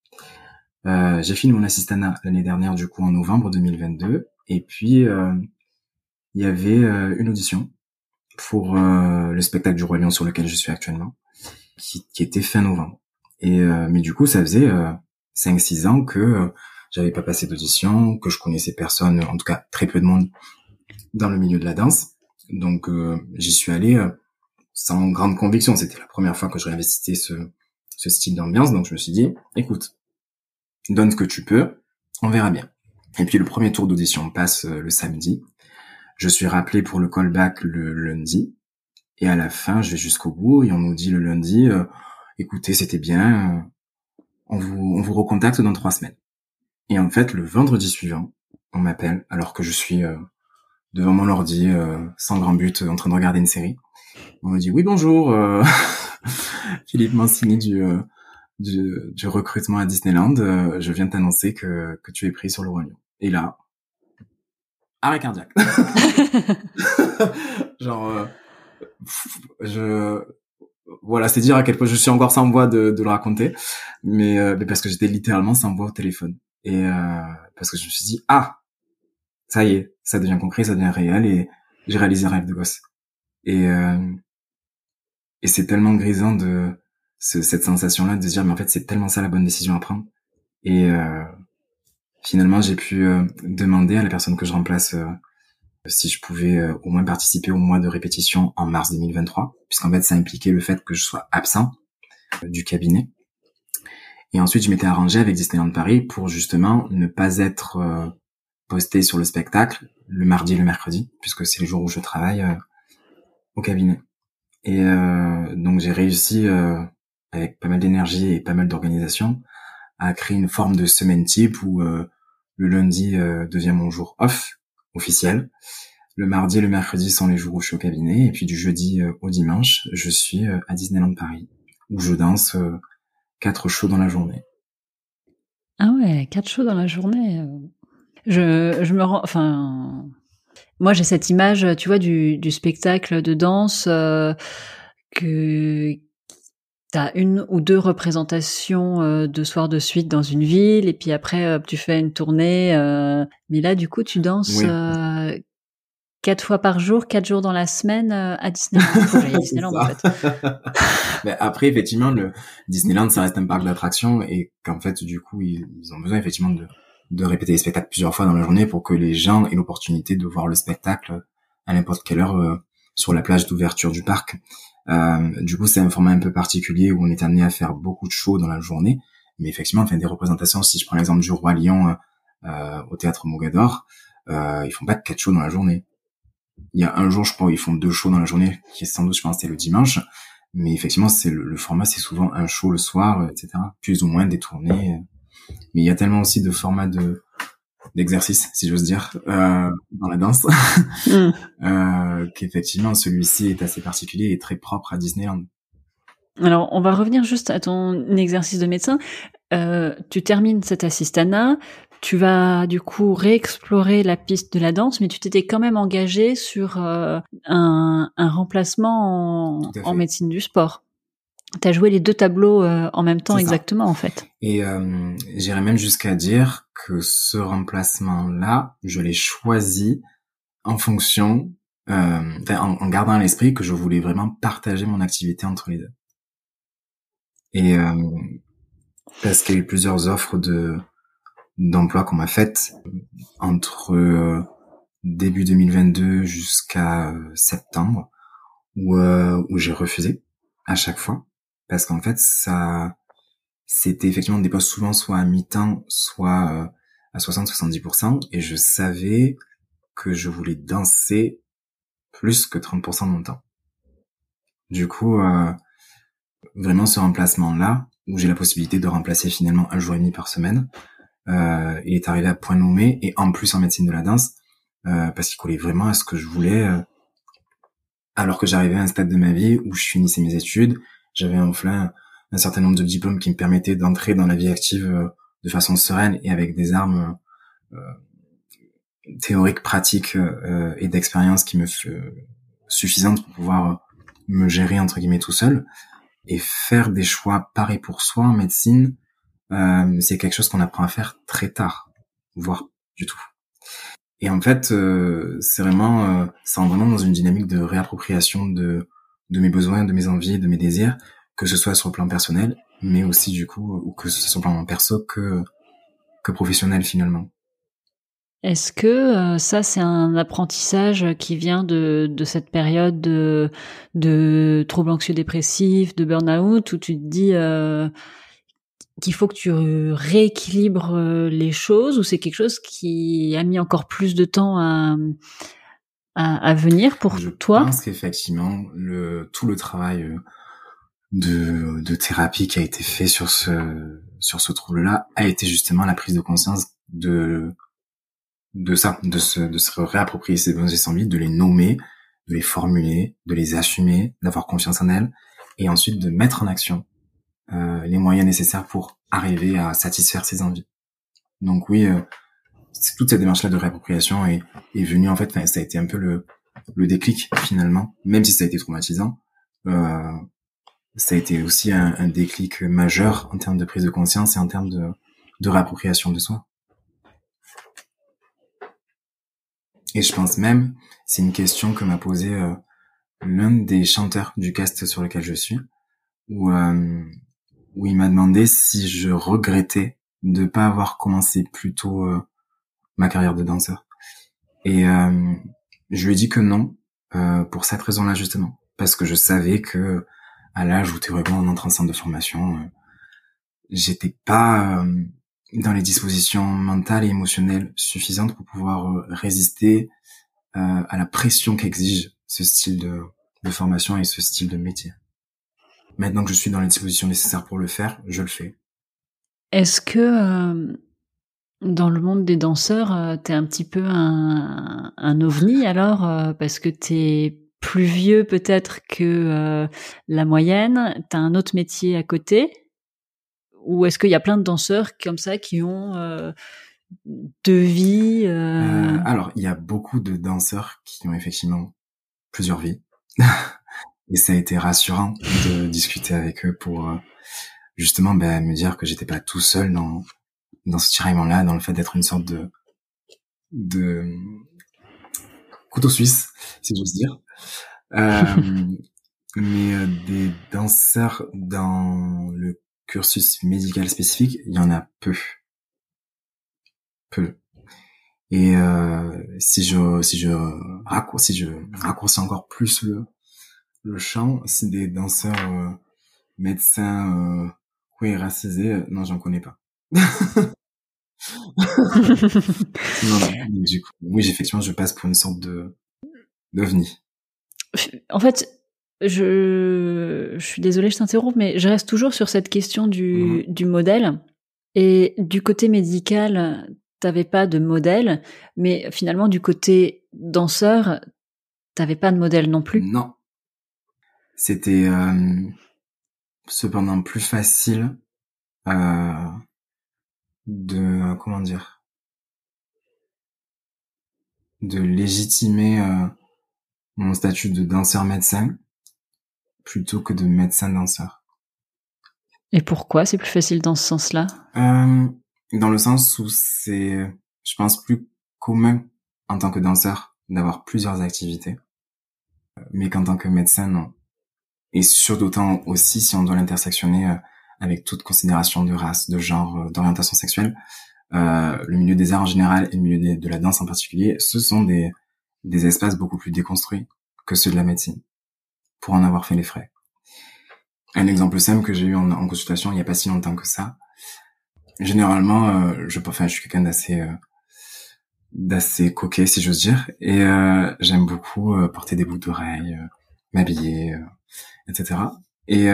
Euh, j'ai fini mon assistanat l'année dernière, du coup en novembre 2022. Et puis euh, il y avait euh, une audition pour le spectacle du Roi Lion sur lequel je suis actuellement qui, qui était fin novembre. Et euh, mais du coup, ça faisait euh, 5-6 ans que euh, j'avais pas passé d'audition, que je connaissais personne, en tout cas très peu de monde dans le milieu de la danse. Donc euh, j'y suis allé sans grande conviction. C'était la première fois que je réinvestissais ce, ce style d'ambiance, donc je me suis dit, écoute, donne ce que tu peux, on verra bien. Et puis le premier tour d'audition passe le samedi. Je suis rappelé pour le callback le lundi. Et à la fin, je vais jusqu'au bout et on nous dit le lundi, euh, écoutez, c'était bien, euh, on vous on vous recontacte dans trois semaines. Et en fait, le vendredi suivant, on m'appelle alors que je suis euh, devant mon ordi, sans grand but, en train de regarder une série. On me dit oui bonjour, Philippe Mancini du, du, du recrutement à Disneyland. je viens t'annoncer que que tu es pris sur le Roi Et là, arrêt cardiaque. Genre je voilà, c'est dire à quel point je suis encore sans voix de, de le raconter, mais, euh, mais parce que j'étais littéralement sans voix au téléphone et euh, parce que je me suis dit ah ça y est, ça devient concret, ça devient réel et j'ai réalisé un rêve de gosse et euh, et c'est tellement grisant de cette sensation là de dire mais en fait c'est tellement ça la bonne décision à prendre et euh, finalement j'ai pu euh, demander à la personne que je remplace si je pouvais euh, au moins participer au mois de répétition en mars 2023, puisqu'en fait ça impliquait le fait que je sois absent euh, du cabinet. Et ensuite, je m'étais arrangé avec Disneyland Paris pour justement ne pas être euh, posté sur le spectacle le mardi et le mercredi, puisque c'est le jour où je travaille au cabinet. Et donc j'ai réussi, avec pas mal d'énergie et pas mal d'organisation, à créer une forme de semaine type où le lundi devient mon jour off officiel. Le mardi et le mercredi sont les jours où je suis au cabinet, et puis du jeudi euh, au dimanche, je suis euh, à Disneyland Paris, où je danse euh, quatre shows dans la journée. Ah ouais, quatre shows dans la journée. Je, je me rends, enfin, moi j'ai cette image, tu vois, du, du spectacle de danse euh, que t'as une ou deux représentations de soir de suite dans une ville et puis après tu fais une tournée. mais là, du coup, tu danses quatre fois par jour, quatre jours dans la semaine euh, à Disneyland. Disneyland en fait. Mais après, effectivement, le Disneyland, ça reste un parc d'attractions et qu'en fait, du coup, ils, ont besoin effectivement de, de répéter les spectacles plusieurs fois dans la journée pour que les gens aient l'opportunité de voir le spectacle à n'importe quelle heure euh, sur la plage d'ouverture du parc. Euh, du coup, c'est un format un peu particulier où on est amené à faire beaucoup de shows dans la journée. Mais effectivement, enfin, des représentations, si je prends l'exemple du Roi Lion euh, au théâtre Mogador, euh, ils font pas quatre shows dans la journée il y a un jour, je crois, ils font deux shows dans la journée, qui est sans doute, je pense, c'est le dimanche. Mais effectivement, c'est le, format, c'est souvent un show le soir, etc. Plus ou moins des tournées. Mais il y a tellement aussi de formats de d'exercice, si j'ose dire, euh, dans la danse, mm. euh, qu'effectivement, celui-ci est assez particulier et très propre à Disneyland. Alors, on va revenir juste à ton exercice de médecin. Euh, tu termines cet assistana, tu vas du coup réexplorer la piste de la danse, mais tu t'étais quand même engagé sur euh, un, remplacement en, médecine du sport. Tu as joué les deux tableaux euh, en même temps exactement en fait. Et euh, j'irais même jusqu'à dire que ce remplacement-là, je l'ai choisi en fonction, en, en, gardant à l'esprit que je voulais vraiment partager mon activité entre les deux. Et parce qu'il y a eu plusieurs offres de d'emploi qu'on m'a faites entre euh, début 2022 jusqu'à euh, septembre où, euh, où j'ai refusé à chaque fois parce qu'en fait ça c'était effectivement des postes souvent soit à mi-temps soit à 60-70% et je savais que je voulais danser plus que 30% de mon temps. Du coup, vraiment ce remplacement-là, où j'ai la possibilité de remplacer finalement un jour et demi par semaine, euh, il est arrivé à point nommé et en plus en médecine de la danse euh, parce qu'il collait vraiment à ce que je voulais. Euh, alors que j'arrivais à un stade de ma vie où je finissais mes études, j'avais enfin un certain nombre de diplômes qui me permettaient d'entrer dans la vie active euh, de façon sereine et avec des armes euh, théoriques, pratiques et d'expérience qui me suffisantes pour pouvoir me gérer entre guillemets tout seul et faire des choix pareils pour soi en médecine euh, c'est quelque chose qu'on apprend à faire très tard, voire du tout. Et en fait, euh, c'est vraiment, euh, ça vraiment dans une dynamique de réappropriation de de mes besoins, de mes envies, de mes désirs, que ce soit sur le plan personnel, mais aussi du coup, ou que ce soit sur le plan perso que que professionnel finalement. Est-ce que euh, ça, c'est un apprentissage qui vient de, de cette période de, de troubles anxieux dépressifs, de burn-out, où tu te dis, euh, qu'il faut que tu rééquilibres euh, les choses ou c'est quelque chose qui a mis encore plus de temps à, à, venir pour toi Je pense qu'effectivement, le, tout le travail euh, de, de thérapie qui a été fait sur ce, sur ce trouble-là a été justement la prise de conscience de, de ça, de se, de se réapproprier ses besoins et ses envies, de les nommer, de les formuler, de les assumer, d'avoir confiance en elles et ensuite de mettre en action euh, les moyens nécessaires pour arriver à satisfaire ses envies. Donc oui, euh, toute cette démarche-là de réappropriation est, est venue en fait, ça a été un peu le, le déclic finalement, même si ça a été traumatisant. Euh, ça a été aussi un, un, déclic majeur en termes de prise de conscience et en termes de, de réappropriation de soi. Et je pense même, c'est une question que m'a posée euh, l'un des chanteurs du cast sur lequel je suis, où euh, où il m'a demandé si je regrettais de pas avoir commencé plus tôt euh, ma carrière de danseur. Et euh, je lui ai dit que non, euh, pour cette raison-là justement, parce que je savais que à l'âge où théoriquement on entre en centre de formation, j'étais pas dans les dispositions mentales et émotionnelles suffisantes pour pouvoir résister à la pression qu'exige ce style de, de formation et ce style de métier. Maintenant que je suis dans les dispositions nécessaires pour le faire, je le fais. Est-ce que euh, dans le monde des danseurs, euh, t'es un petit peu un, un ovni alors euh, parce que t'es plus vieux peut-être que la moyenne, t'as un autre métier à côté. Ou est-ce qu'il y a plein de danseurs comme ça qui ont deux vies Alors il y a beaucoup de danseurs qui ont effectivement plusieurs vies. Et ça a été rassurant de discuter avec eux pour euh, justement ben, me dire que j'étais pas tout seul dans dans ce tiraillement-là, dans le fait d'être une sorte de de couteau suisse, si j'ose dire. Euh, mais euh, des danseurs dans le cursus médical spécifique, il y en a peu. Peu. Et euh, si je si je raccourcis si je raccourcis encore plus le le champ, c'est des danseurs euh, médecins euh, racisés, non j'en connais pas. non, du coup, oui, effectivement, je passe pour une sorte de d'ovni. En fait, je, je suis désolée, je t'interromps, mais je reste toujours sur cette question du, mhm. du modèle. Et du côté médical, t'avais pas de modèle, mais finalement, du côté danseur, t'avais pas de modèle non plus. Non. C'était euh, cependant plus facile euh, de comment dire de légitimer euh, mon statut de danseur médecin plutôt que de médecin danseur. Et pourquoi c'est plus facile dans ce sens-là? Euh, Dans le sens où c'est, je pense, plus commun en tant que danseur d'avoir plusieurs activités, mais qu'en tant que médecin, non. Et surtout d'autant aussi si on doit l'intersectionner euh, avec toute considération de race, de genre, euh, d'orientation sexuelle. Euh, le milieu des arts en général et le milieu de la danse en particulier, ce sont des, des espaces beaucoup plus déconstruits que ceux de la médecine, pour en avoir fait les frais. Un exemple simple que j'ai eu en, consultation il n'y a pas si longtemps que ça. Généralement, euh, je, enfin, je suis quelqu'un d'assez euh, d'assez coquet, si j'ose dire, et euh, j'aime beaucoup porter des boucles d'oreilles, m'habiller, etc. Et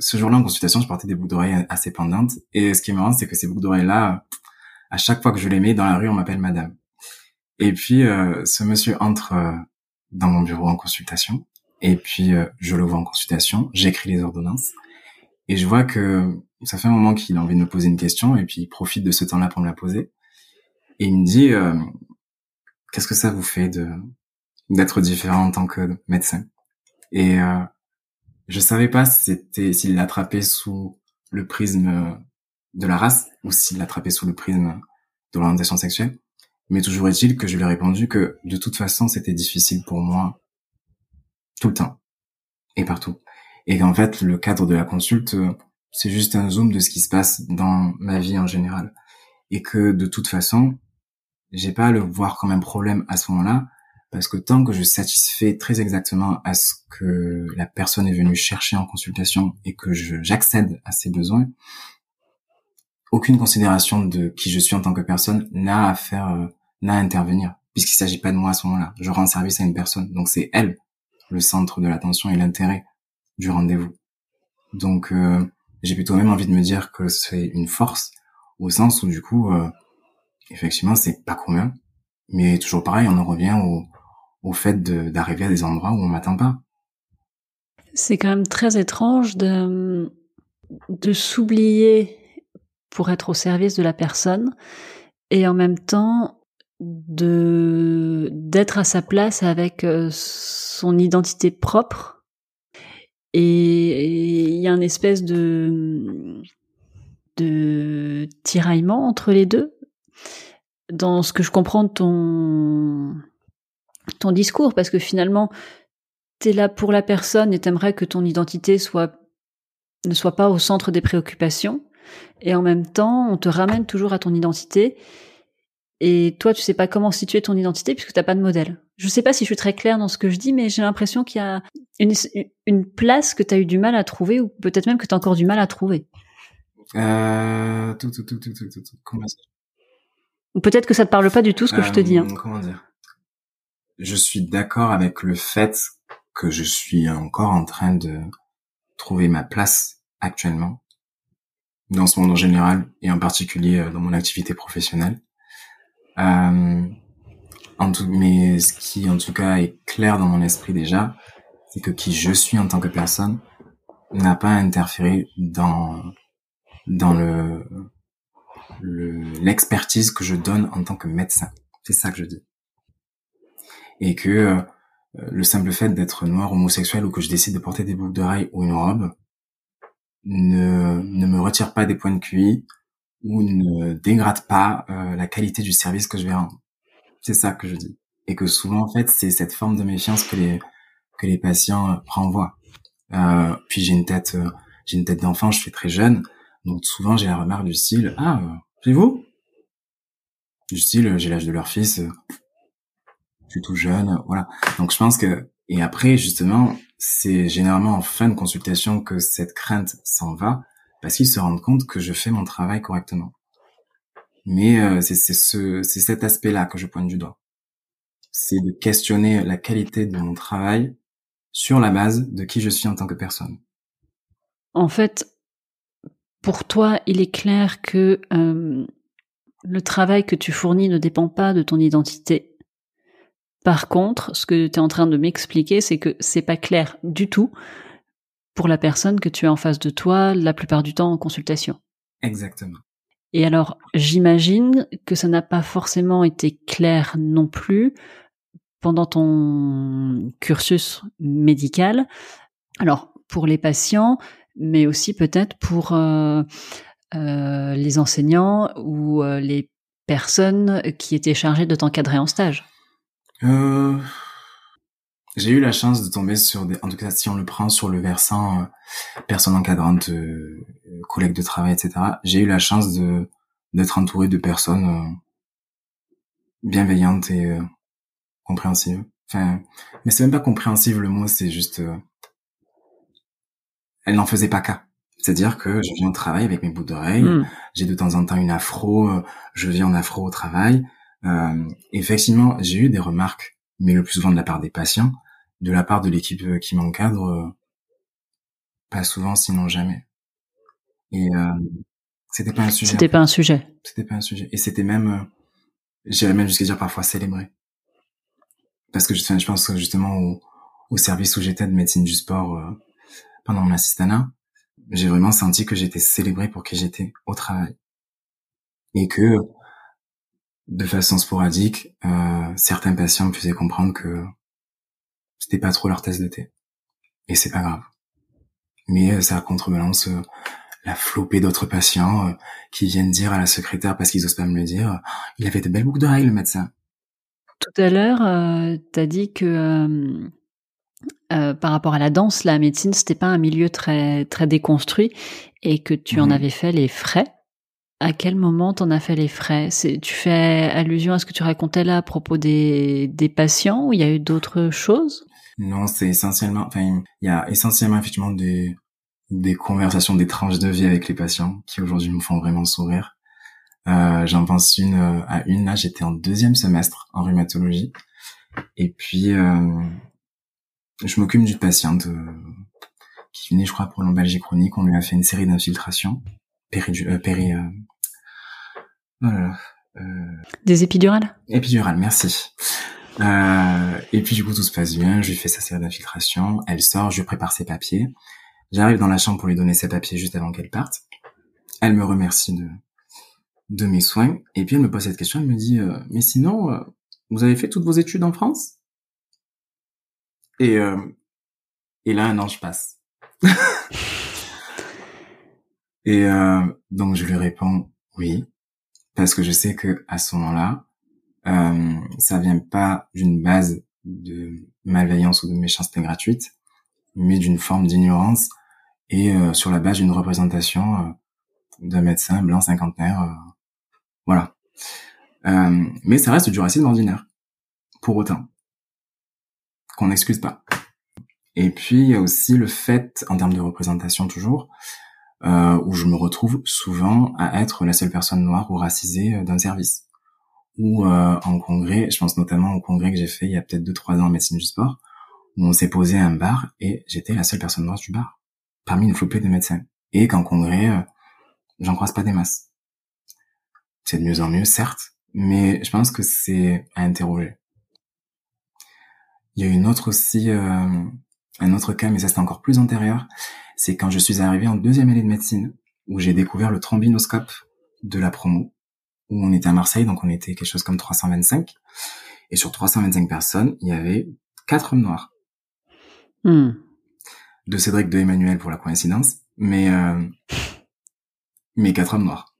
ce jour-là en consultation, je portais des boucles d'oreilles assez pendantes. Et ce qui est marrant, c'est que ces boucles d'oreilles-là, à chaque fois que je les mets dans la rue, on m'appelle Madame. Et puis ce monsieur entre dans mon bureau en consultation. Et puis, euh, je le vois en consultation, j'écris les ordonnances. Et je vois que ça fait un moment qu'il a envie de me poser une question, et puis il profite de ce temps-là pour me la poser. Et il me dit, euh, qu'est-ce que ça vous fait de d'être différent en tant que médecin? Et euh, je savais pas si c'était s'il l'attrapait sous le prisme de la race ou s'il l'attrapait sous le prisme de l'orientation sexuelle. Mais toujours est-il que je lui ai répondu que de toute façon, c'était difficile pour moi tout le temps et partout. Et qu'en fait, le cadre de la consulte, c'est juste un zoom de ce qui se passe dans ma vie en général. Et que de toute façon, j'ai pas à le voir comme un problème à ce moment-là, parce que tant que je satisfais très exactement à ce que la personne est venue chercher en consultation et que j'accède à ses besoins, aucune considération de qui je suis en tant que personne n'a à faire euh, n'a à intervenir, puisqu'il s'agit pas de moi à ce moment-là. Je rends service à une personne, donc c'est elle le centre de l'attention et l'intérêt du rendez-vous. Donc euh, j'ai plutôt même envie de me dire que c'est une force au sens où du coup, euh, effectivement, c'est pas commun, mais toujours pareil, on en revient au, au fait d'arriver à des endroits où on m'attend pas. C'est quand même très étrange de de s'oublier pour être au service de la personne et en même temps de d'être à sa place avec euh, son identité propre et il y a une espèce de de tiraillement entre les deux dans ce que je comprends de ton ton discours parce que finalement t'es là pour la personne et t'aimerais que ton identité soit ne soit pas au centre des préoccupations et en même temps on te ramène toujours à ton identité et toi, tu sais pas comment situer ton identité puisque t'as pas de modèle. Je sais pas si je suis très claire dans ce que je dis, mais j'ai l'impression qu'il y a une, une place que tu as eu du mal à trouver ou peut-être même que tu as encore du mal à trouver. Euh... Tout, tout, tout, tout, tout, tout. Comment Ou peut-être que ça te parle pas du tout ce que je te dis. Hein. Euh, comment dire? Je suis d'accord avec le fait que je suis encore en train de trouver ma place actuellement dans ce monde en général et en particulier euh, dans mon activité professionnelle. Euh, en tout, mais ce qui, en tout cas, est clair dans mon esprit déjà, c'est que qui je suis en tant que personne n'a pas interféré dans dans le l'expertise que je donne en tant que médecin. C'est ça que je dis. Et que euh, le simple fait d'être noir, homosexuel ou que je décide de porter des boucles d'oreilles ou une robe ne, ne me retire pas des points de QI ou ne dégrade pas euh, la qualité du service que je vais rendre. C'est ça que je dis. et que souvent en fait c'est cette forme de méfiance que les que les patients euh, renvoient. Euh, puis j'ai une tête euh, j'ai une tête d'enfant, je suis très jeune, donc souvent j'ai la remarque du style ah c'est vous? Du style j'ai l'âge de leur fils, tout jeune, voilà. Donc je pense que et après justement c'est généralement en fin de consultation que cette crainte s'en va parce qu'ils se rendent compte que je fais mon travail correctement. Mais euh, c'est ce, cet aspect-là que je pointe du doigt. C'est de questionner la qualité de mon travail sur la base de qui je suis en tant que personne. En fait, pour toi, il est clair que euh, le travail que tu fournis ne dépend pas de ton identité. Par contre, ce que tu es en train de m'expliquer, c'est que c'est pas clair du tout pour la personne que tu as en face de toi la plupart du temps en consultation. Exactement. Et alors, j'imagine que ça n'a pas forcément été clair non plus pendant ton cursus médical. Alors, pour les patients, mais aussi peut-être pour euh, euh, les enseignants ou euh, les personnes qui étaient chargées de t'encadrer en stage. J'ai eu la chance de tomber sur des, en tout cas si on le prend sur le versant euh, personne encadrante, euh, collègues de travail, etc. J'ai eu la chance de d'être entouré de personnes euh, bienveillantes et euh, compréhensives. Enfin, mais c'est même pas compréhensive le mot, c'est juste, elle n'en faisait pas cas. C'est-à-dire que je viens au travail avec mes bouts d'oreilles, hmm. j'ai de temps en temps une afro, je viens en afro au travail. Effectivement, j'ai eu des remarques mais le plus souvent de la part des patients, de la part de l'équipe euh, qui m'encadre, euh, pas souvent, sinon jamais. Et euh, c'était pas un sujet. C'était pas un sujet. C'était pas un sujet. Et c'était même, euh, j'irais même jusqu'à dire parfois célébré. Parce que je, je pense justement au, au service où j'étais de médecine du sport euh, pendant mon assistanat, j'ai vraiment senti que j'étais célébré pour qui j'étais au travail. Et que de façon sporadique, euh, certains patients me faisaient comprendre que c'était pas trop leur tasse de thé. Et c'est pas grave. Mais euh, ça contrebalance euh, la flopée d'autres patients euh, qui viennent dire à la secrétaire parce qu'ils osent pas me le dire, il avait de belles boucles d'oreilles le médecin. Tout à l'heure, euh, tu as dit que par rapport à la danse, la médecine, c'était pas un milieu très très déconstruit et que tu en mhm. avais fait les frais. À quel moment t'en as fait les frais? Tu fais allusion à ce que tu racontais là à propos des, des patients ou il y a eu d'autres choses? Non, c'est essentiellement, enfin, il y a essentiellement effectivement des, des conversations, des tranches de vie avec les patients qui aujourd'hui me font vraiment sourire. Euh, J'en pense une euh, à une là, j'étais en deuxième semestre en rhumatologie et puis euh, je m'occupe d'une patiente euh, qui venait, je crois, pour l'embalgie chronique. On lui a fait une série d'infiltrations péri, euh, euh, Des épidurales? Épidurales, merci. Euh, et puis du coup tout se passe bien, je lui fais sa série d'infiltration, elle sort, je prépare ses papiers. J'arrive dans la chambre pour lui donner ses papiers juste avant qu'elle parte. Elle me remercie de de mes soins et puis elle me pose cette question, elle me dit euh, mais sinon euh, vous avez fait toutes vos études en France? Et euh, et là un an je passe. et donc je lui réponds oui parce que je sais que à ce moment-là, euh, ça vient pas d'une base de malveillance ou de méchanceté gratuite, mais d'une forme d'ignorance et euh, sur la base d'une représentation euh, d'un médecin blanc cinquantenaire, euh, voilà. Euh, mais ça reste du racisme ordinaire, pour autant qu'on n'excuse pas. Et puis il y a aussi le fait, en termes de représentation toujours, euh, où je me retrouve souvent à être la seule personne noire ou racisée euh, d'un service. Ou euh, en congrès, je pense notamment au congrès que j'ai fait il y a peut-être deux trois ans en médecine du sport, où on s'est posé à un bar et j'étais la seule personne noire du bar, parmi une flopée de médecins. Et qu'en congrès, euh, j'en croise pas des masses. C'est de mieux en mieux, certes, mais je pense que c'est à interroger. Il y a une autre aussi, euh, un autre cas, mais ça c'est encore plus antérieur c'est quand je suis arrivé en deuxième année de médecine, où j'ai découvert le trombinoscope de la promo, où on était à Marseille, donc on était quelque chose comme 325. Et sur 325 personnes, il y avait quatre hommes noirs. Hmm. De Cédric de Emmanuel pour la coïncidence, mais euh, mais quatre hommes noirs.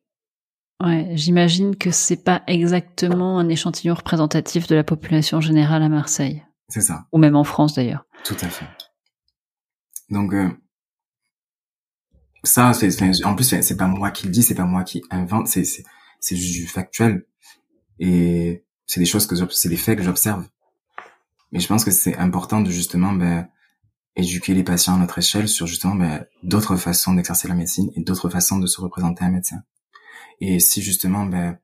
Ouais, j'imagine que c'est pas exactement un échantillon représentatif de la population générale à Marseille. C'est ça. Ou même en France d'ailleurs. Tout à fait. Donc euh, ça, c'est en plus c'est pas moi qui le dis, c'est pas moi qui invente, c'est c'est juste du factuel et c'est des choses que c'est des faits que j'observe. Mais je pense que c'est important de justement ben, éduquer les patients à notre échelle sur justement ben, d'autres façons d'exercer la médecine et d'autres façons de se représenter un médecin. Et si justement ben,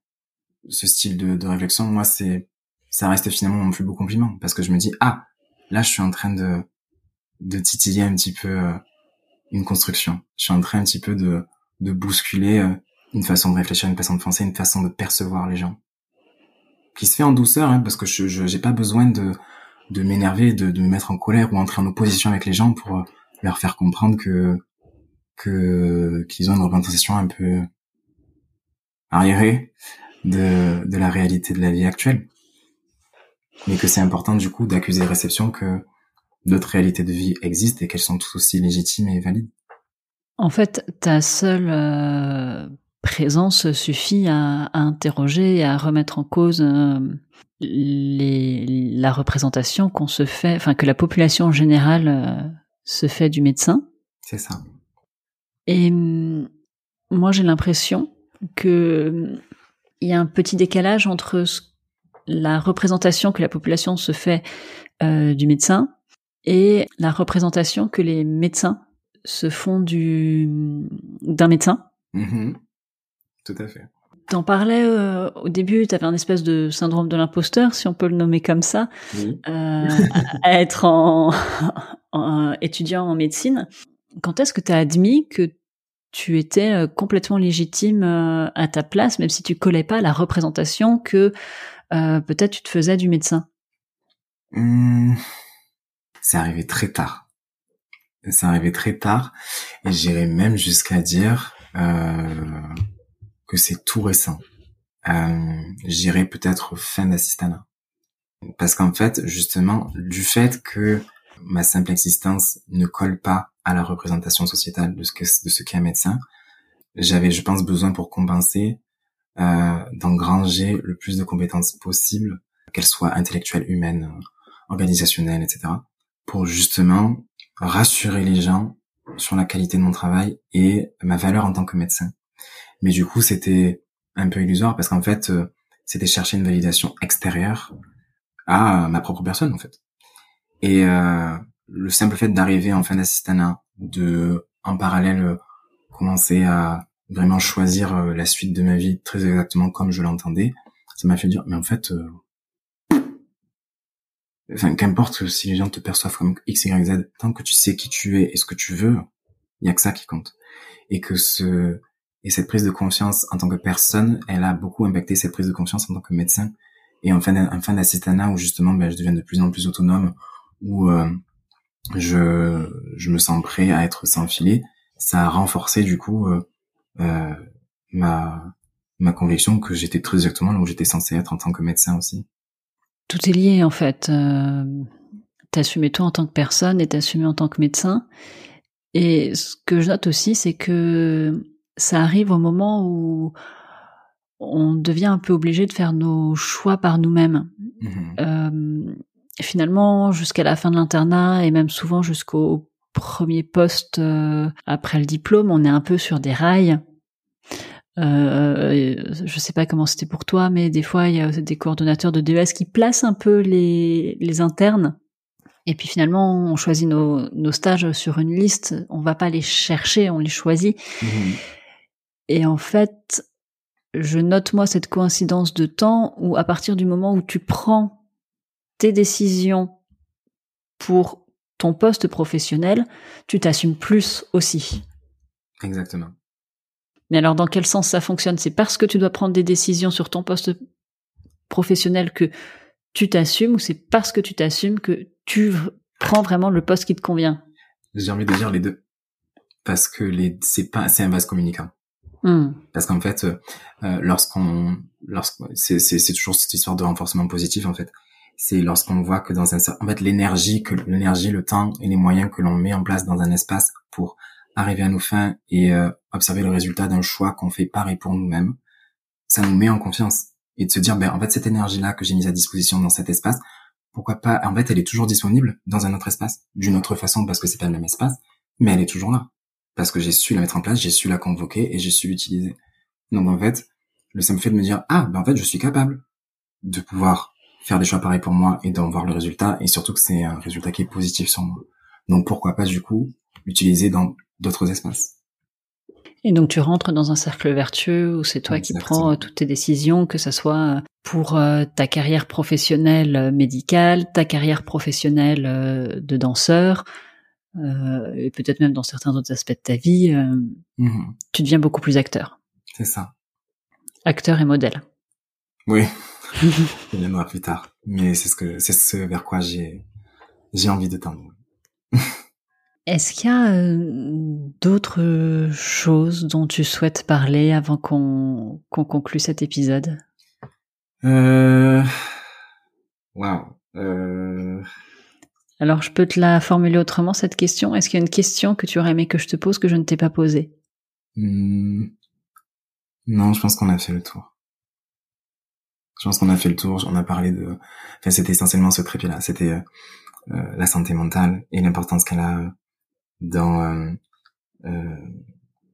ce style de, de réflexion, moi c'est ça reste finalement mon plus beau compliment parce que je me dis ah là je suis en train de de titiller un petit peu euh, une construction. Je suis en train un petit peu de de bousculer euh, une façon de réfléchir, une façon de penser, une façon de percevoir les gens qui se fait en douceur hein, parce que je j'ai pas besoin de de m'énerver, de, de me mettre en colère ou entrer en opposition avec les gens pour euh, leur faire comprendre que que qu'ils ont une représentation un peu arriérée de de la réalité de la vie actuelle mais que c'est important du coup d'accuser réception que d'autres réalités de vie existent et qu'elles sont toutes aussi légitimes et valides. En fait, ta seule euh, présence suffit à, à, interroger et à remettre en cause euh, les, la représentation qu'on se fait, enfin que la population en général euh, se fait du médecin. C'est ça. Et moi, j'ai l'impression que il y a un petit décalage entre la représentation que la population se fait du médecin et la représentation que les médecins se font du d'un médecin. Mmh Tout à fait. T'en parlais euh, au début, t'avais un espèce de syndrome de l'imposteur, si on peut le nommer comme ça, oui. euh, à être en, en, étudiant en médecine. Quand est-ce que tu as admis que tu étais euh, complètement légitime euh, à ta place, même si tu collais pas à la représentation que euh, peut-être tu te faisais du médecin? Mmh, C'est arrivé très tard. C'est arrivé très tard, et j'irais même jusqu'à dire euh, que c'est tout récent. Euh, j'irais peut-être fin d'assistanat. Parce qu'en fait, justement, du fait que ma simple existence ne colle pas à la représentation sociétale de ce que de ce qu'est un médecin, j'avais, je pense, besoin pour compenser euh, d'engranger le plus de compétences possibles, qu'elles soient intellectuelles, humaines, organisationnelles, etc., pour justement rassurer les gens sur la qualité de mon travail et ma valeur en tant que médecin. Mais du coup, c'était un peu illusoire parce qu'en fait, euh, c'était chercher une validation extérieure à ma propre personne, en fait. Et euh, le simple fait d'arriver en fin d'assistanat, de en parallèle euh, commencer à vraiment choisir euh, la suite de ma vie très exactement comme je l'entendais, ça m'a fait dire, mais en fait, euh, enfin, qu'importe si les gens te perçoivent comme X, Y, Z, tant que tu sais qui tu es et ce que tu veux, il y a que ça qui compte. Et que ce, et cette prise de conscience en tant que personne, elle a beaucoup impacté cette prise de conscience en tant que médecin. Et en fin, en fin d'assistanat où justement, ben, je deviens de plus en plus autonome, où euh, je, je me sens prêt à être sans filet, ça a renforcé du coup euh, euh, ma ma conviction que j'étais très exactement là où j'étais censé être en tant que médecin aussi. Tout est lié en fait. Euh, t'assumais toi en tant que personne et t'assumais en tant que médecin. Et ce que je note aussi, c'est que ça arrive au moment où on devient un peu obligé de faire nos choix par nous-mêmes. Mmh euh, finalement, jusqu'à la fin de l'internat et même souvent jusqu'au premier poste euh, après le diplôme, on est un peu sur des rails. Euh, je sais pas comment c'était pour toi, mais des fois il y a des coordonnateurs de DES qui placent un peu les, les internes. Et puis finalement, on choisit nos, nos stages sur une liste. On va pas les chercher, on les choisit. Mmh Et en fait, je note moi cette coïncidence de temps où à partir du moment où tu prends tes décisions pour ton poste professionnel, tu t'assumes plus aussi. Exactement. Mais alors dans quel sens ça fonctionne? C'est parce que tu dois prendre des décisions sur ton poste professionnel que tu t'assumes ou c'est parce que tu t'assumes que tu prends vraiment le poste qui te convient? J'ai envie de dire les deux. Parce que les c'est pas c'est un vase communicant. Hmm. Parce qu'en fait, euh, lorsqu'on, lorsqu'on, c'est, c'est, c'est toujours cette histoire de renforcement positif en fait. C'est lorsqu'on voit que dans un, en fait, l'énergie que l'énergie, le temps et les moyens que l'on met en place dans un espace pour arriver à nos fins et euh, observer le résultat d'un choix qu'on fait par et pour nous-mêmes, ça nous met en confiance. Et de se dire ben en fait cette énergie là que j'ai mise à disposition dans cet espace pourquoi pas en fait elle est toujours disponible dans un autre espace d'une autre façon parce que c'est pas le même espace mais elle est toujours là. Parce que j'ai su la mettre en place j'ai su la convoquer et j'ai su l'utiliser. Donc en fait le simple fait de me dire ah ben en fait je suis capable de pouvoir faire des choix pareils pour moi et d'en voir le résultat et surtout que c'est un résultat qui est positif sur moi. Donc pourquoi pas du coup l'utiliser dans d'autres espaces et donc tu rentres dans un cercle vertueux où c'est toi qui prends euh, toutes tes décisions, que ce soit euh, pour euh, ta carrière professionnelle médicale, ta carrière professionnelle de danseur, et peut-être même dans certains autres aspects de ta vie, mm-hmm. tu deviens beaucoup plus acteur. C'est ça. Acteur et modèle. Oui. Il viendra plus tard. Mais c'est ce que, c'est ce vers quoi j'ai, j'ai envie de tendre. Est-ce qu'il y a euh, d'autres choses dont tu souhaites parler avant qu'on qu'on conclue cet épisode? Euh... Wow. Euh... Alors, je peux te la formuler autrement, cette question? Est-ce qu'il y a une question que tu aurais aimé que je te pose que je ne t'ai pas posée? Hmm. Non, je pense qu'on a fait le tour. Je pense qu'on a fait le tour. On a parlé de... Enfin, c'était essentiellement ce trépied-là. C'était euh, euh, la santé mentale et l'importance qu'elle a dans euh, euh,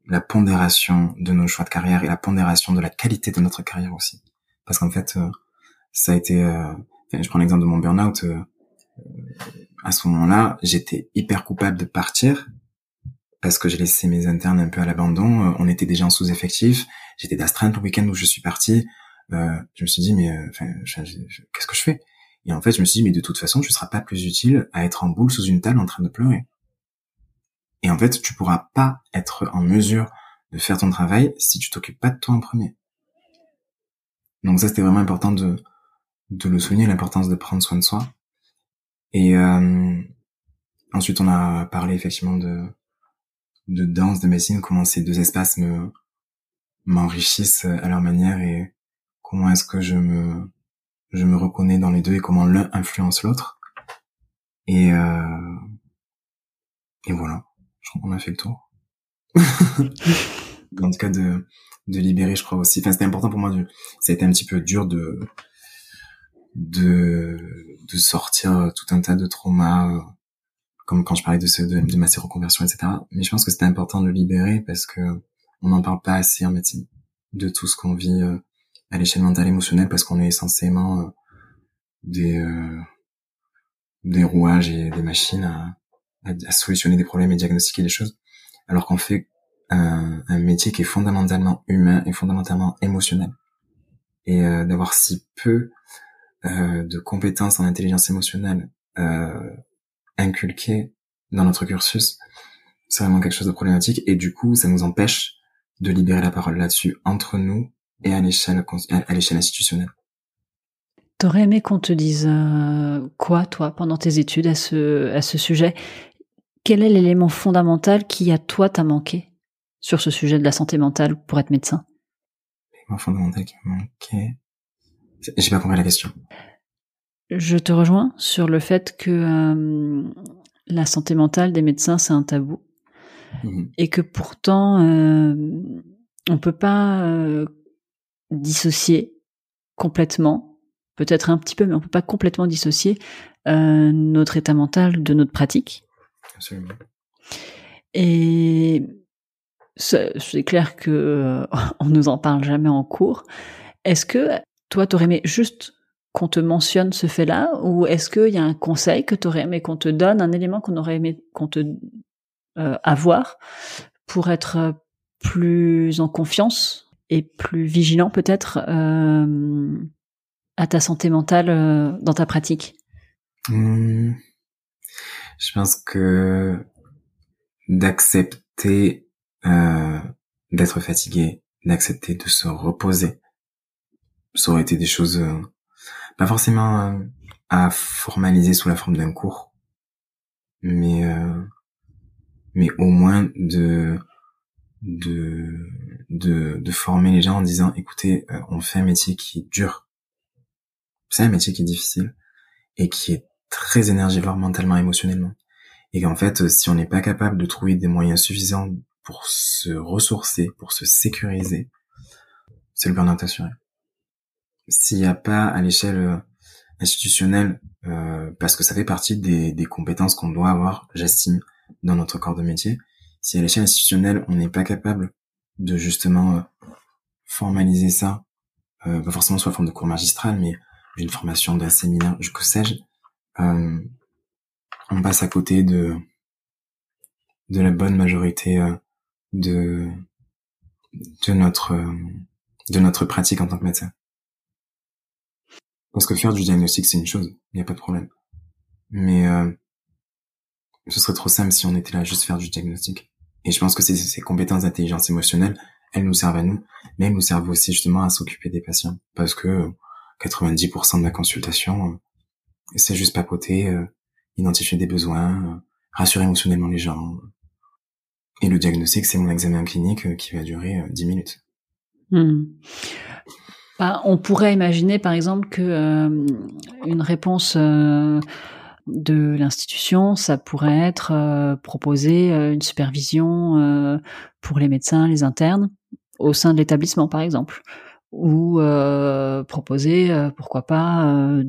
la pondération de nos choix de carrière et la pondération de la qualité de notre carrière aussi. Parce qu'en fait, euh, ça a été, euh, je prends l'exemple de mon burn-out, à ce moment-là, j'étais hyper coupable de partir parce que j'ai laissé mes internes un peu à l'abandon. On était déjà en sous-effectif. J'étais d'astreinte le week-end où je suis parti. Euh, je me suis dit, mais qu'est-ce que je fais? Et en fait, je me suis dit, mais de toute façon, tu seras pas plus utile à être en boule sous une table en train de pleurer. Et en fait, tu pourras pas être en mesure de faire ton travail si tu t'occupes pas de toi en premier. Donc ça, c'était vraiment important de, de le souligner, l'importance de prendre soin de soi. Et euh, ensuite, on a parlé effectivement de, de danse, de médecine, comment ces deux espaces me m'enrichissent à leur manière et comment est-ce que je me je me reconnais dans les deux et comment l'un influence l'autre. Et euh, et voilà je crois qu'on a fait le tour. en tout cas, de, de libérer, je crois aussi. Enfin, c'était important pour moi. De, ça a été un petit peu dur de, de, de sortir tout un tas de traumas, euh, comme quand je parlais de, de, ma reconversion, etc. Mais je pense que c'était important de libérer parce que on n'en parle pas assez en médecine de tout ce qu'on vit euh, à l'échelle mentale émotionnelle parce qu'on est essentiellement euh, des des rouages et des machines à, à, solutionner des problèmes et diagnostiquer des choses, alors qu'on fait un, un, métier qui est fondamentalement humain et fondamentalement émotionnel. Et euh, d'avoir si peu euh, de compétences en intelligence émotionnelle euh, inculquées dans notre cursus, c'est vraiment quelque chose de problématique. Et du coup, ça nous empêche de libérer la parole là-dessus entre nous et à l'échelle à l'échelle institutionnelle. T'aurais aimé qu'on te dise euh, quoi, toi, pendant tes études à ce, à ce sujet? Quel est l'élément fondamental qui, à toi, t'a manqué sur ce sujet de la santé mentale pour être médecin? L'élément fondamental qui m'a manqué... J'ai pas compris la question. Je te rejoins sur le fait que euh, la santé mentale des médecins, c'est un tabou. Mhm. Et que pourtant, euh, on peut pas euh, dissocier complètement, peut-être un petit peu, mais on peut pas complètement dissocier euh, notre état mental de notre pratique. Et c'est clair que on nous en parle jamais en cours. Est-ce que toi, t'aurais aimé juste qu'on te mentionne ce fait-là, ou est-ce qu'il y a un conseil que t'aurais aimé qu'on te donne, un élément qu'on aurait aimé qu'on te euh, avoir pour être plus en confiance et plus vigilant peut-être euh, à ta santé mentale euh, dans ta pratique? Mmh. Je pense que d'accepter euh, d'être fatigué, d'accepter de se reposer, ça aurait été des choses euh, pas forcément euh, à formaliser sous la forme d'un cours, mais euh, mais au moins de de de, de former les gens en disant écoutez on fait un métier qui est dur. C'est un métier qui est difficile et qui est très énergivore mentalement, émotionnellement. Et qu'en fait, si on n'est pas capable de trouver des moyens suffisants pour se ressourcer, pour se sécuriser, c'est le burn-out assuré. S'il n'y a pas à l'échelle euh, institutionnelle, euh, parce que ça fait partie des, des compétences qu'on doit avoir, j'estime, dans notre corps de métier, si à l'échelle institutionnelle, on n'est pas capable de justement euh, formaliser ça, euh, pas forcément sous la forme de cours magistral, mais d'une formation d'un séminaire, que sais-je, euh, on passe à côté de de la bonne majorité euh, de de notre de notre pratique en tant que médecin. Parce que faire du diagnostic c'est une chose, il n'y a pas de problème. Mais euh, ce serait trop simple si on était là juste faire du diagnostic. Et je pense que ces, ces compétences d'intelligence émotionnelle, elles nous servent à nous, mais elles nous servent aussi justement à s'occuper des patients. Parce que 90% de la consultation, c'est juste papoter, euh, identifier des besoins, euh, rassurer émotionnellement les gens. Et le diagnostic, c'est mon examen clinique euh, qui va durer 10 minutes. Hmm. Bah, on pourrait imaginer, par exemple, que une réponse de l'institution, ça pourrait être proposer une supervision pour les médecins, les internes, au sein de l'établissement, par exemple, ou proposer, pourquoi pas,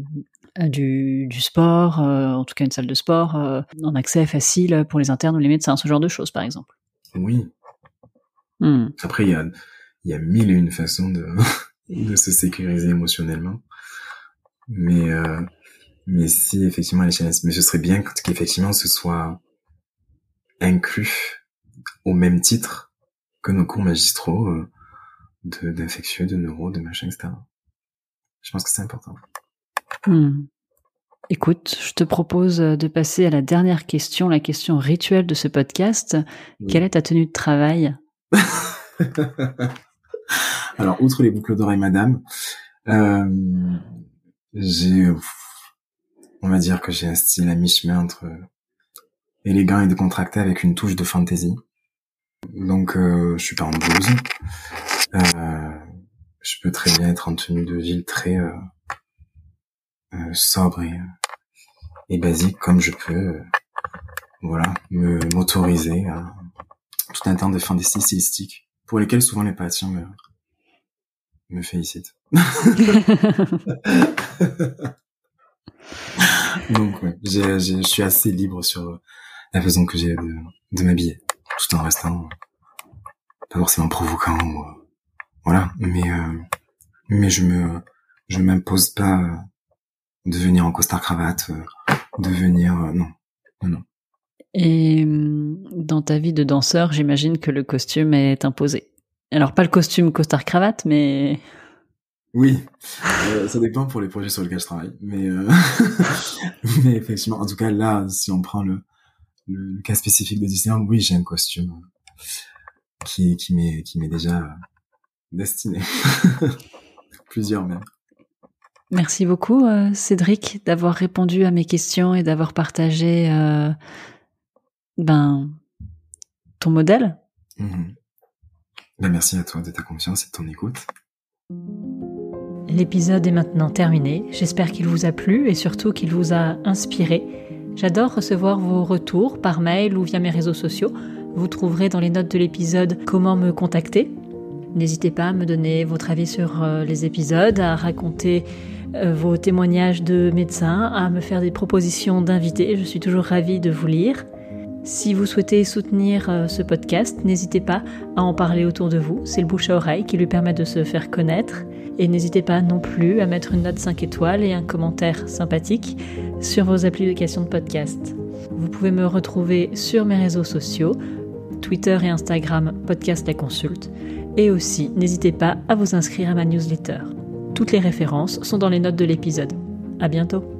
du, du sport, en tout cas une salle de sport, en accès facile pour les internes ou les médecins, ce genre de choses, par exemple. Oui. Hmm. Après, il y a, y a mille et une façons de, de se sécuriser émotionnellement. Mais, euh, mais si effectivement mais ce serait bien qu'effectivement ce soit inclus au même titre que nos cours magistraux euh, de d'infectieux, de neuro, de machin, etc. Je pense que c'est important. Hmm. Écoute, je te propose de passer à la dernière question, la question rituelle de ce podcast. Quelle est ta tenue de travail? Alors, outre les boucles d'oreilles, madame, euh, j'ai, on va dire que j'ai un style à mi-chemin entre élégant et décontracté avec une touche de fantaisie. Donc, euh, je suis pas en blouse. Euh, je peux très bien être en tenue de ville très euh, euh sobre et, et, basique, comme je peux, euh, voilà, me m'autoriser à tout un temps de fantaisie stylistique, pour lesquelles souvent les patients me, me félicitent. Donc, ouais, je suis assez libre sur la façon que j'ai de, de m'habiller, tout en restant pas forcément provoquant, ou, euh, voilà. Mais euh, mais je me je m'impose pas de venir en costard cravate, euh, de venir non non non. Et hum, dans ta vie de danseur, j'imagine que le costume est imposé. Alors pas le costume costard cravate, mais oui, euh, ça dépend pour les projets sur lesquels je travaille, mais euh... mais effectivement, en tout cas là, si on prend le, le cas spécifique de Disneyland, oui, j'ai un costume qui qui m'est qui m'est déjà destiné, plusieurs même. Merci beaucoup euh, Cédric d'avoir répondu à mes questions et d'avoir partagé euh, ben ton modèle. Mm-hmm. Ben, merci à toi de ta confiance et de ton écoute. L'épisode est maintenant terminé. J'espère qu'il vous a plu et surtout qu'il vous a inspiré. J'adore recevoir vos retours par mail ou via mes réseaux sociaux. Vous trouverez dans les notes de l'épisode comment me contacter. N'hésitez pas à me donner votre avis sur euh, les épisodes, à raconter vos témoignages de médecins, à me faire des propositions d'invités. Je suis toujours ravie de vous lire. Si vous souhaitez soutenir euh, ce podcast, n'hésitez pas à en parler autour de vous. C'est le bouche à oreille qui lui permet de se faire connaître. Et n'hésitez pas non plus à mettre une note 5 étoiles et un commentaire sympathique sur vos applications de podcast. Vous pouvez me retrouver sur mes réseaux sociaux, Twitter et Instagram, Podcast La Consulte. Et aussi, n'hésitez pas à vous inscrire à ma newsletter. Toutes les références sont dans les notes de l'épisode. À bientôt!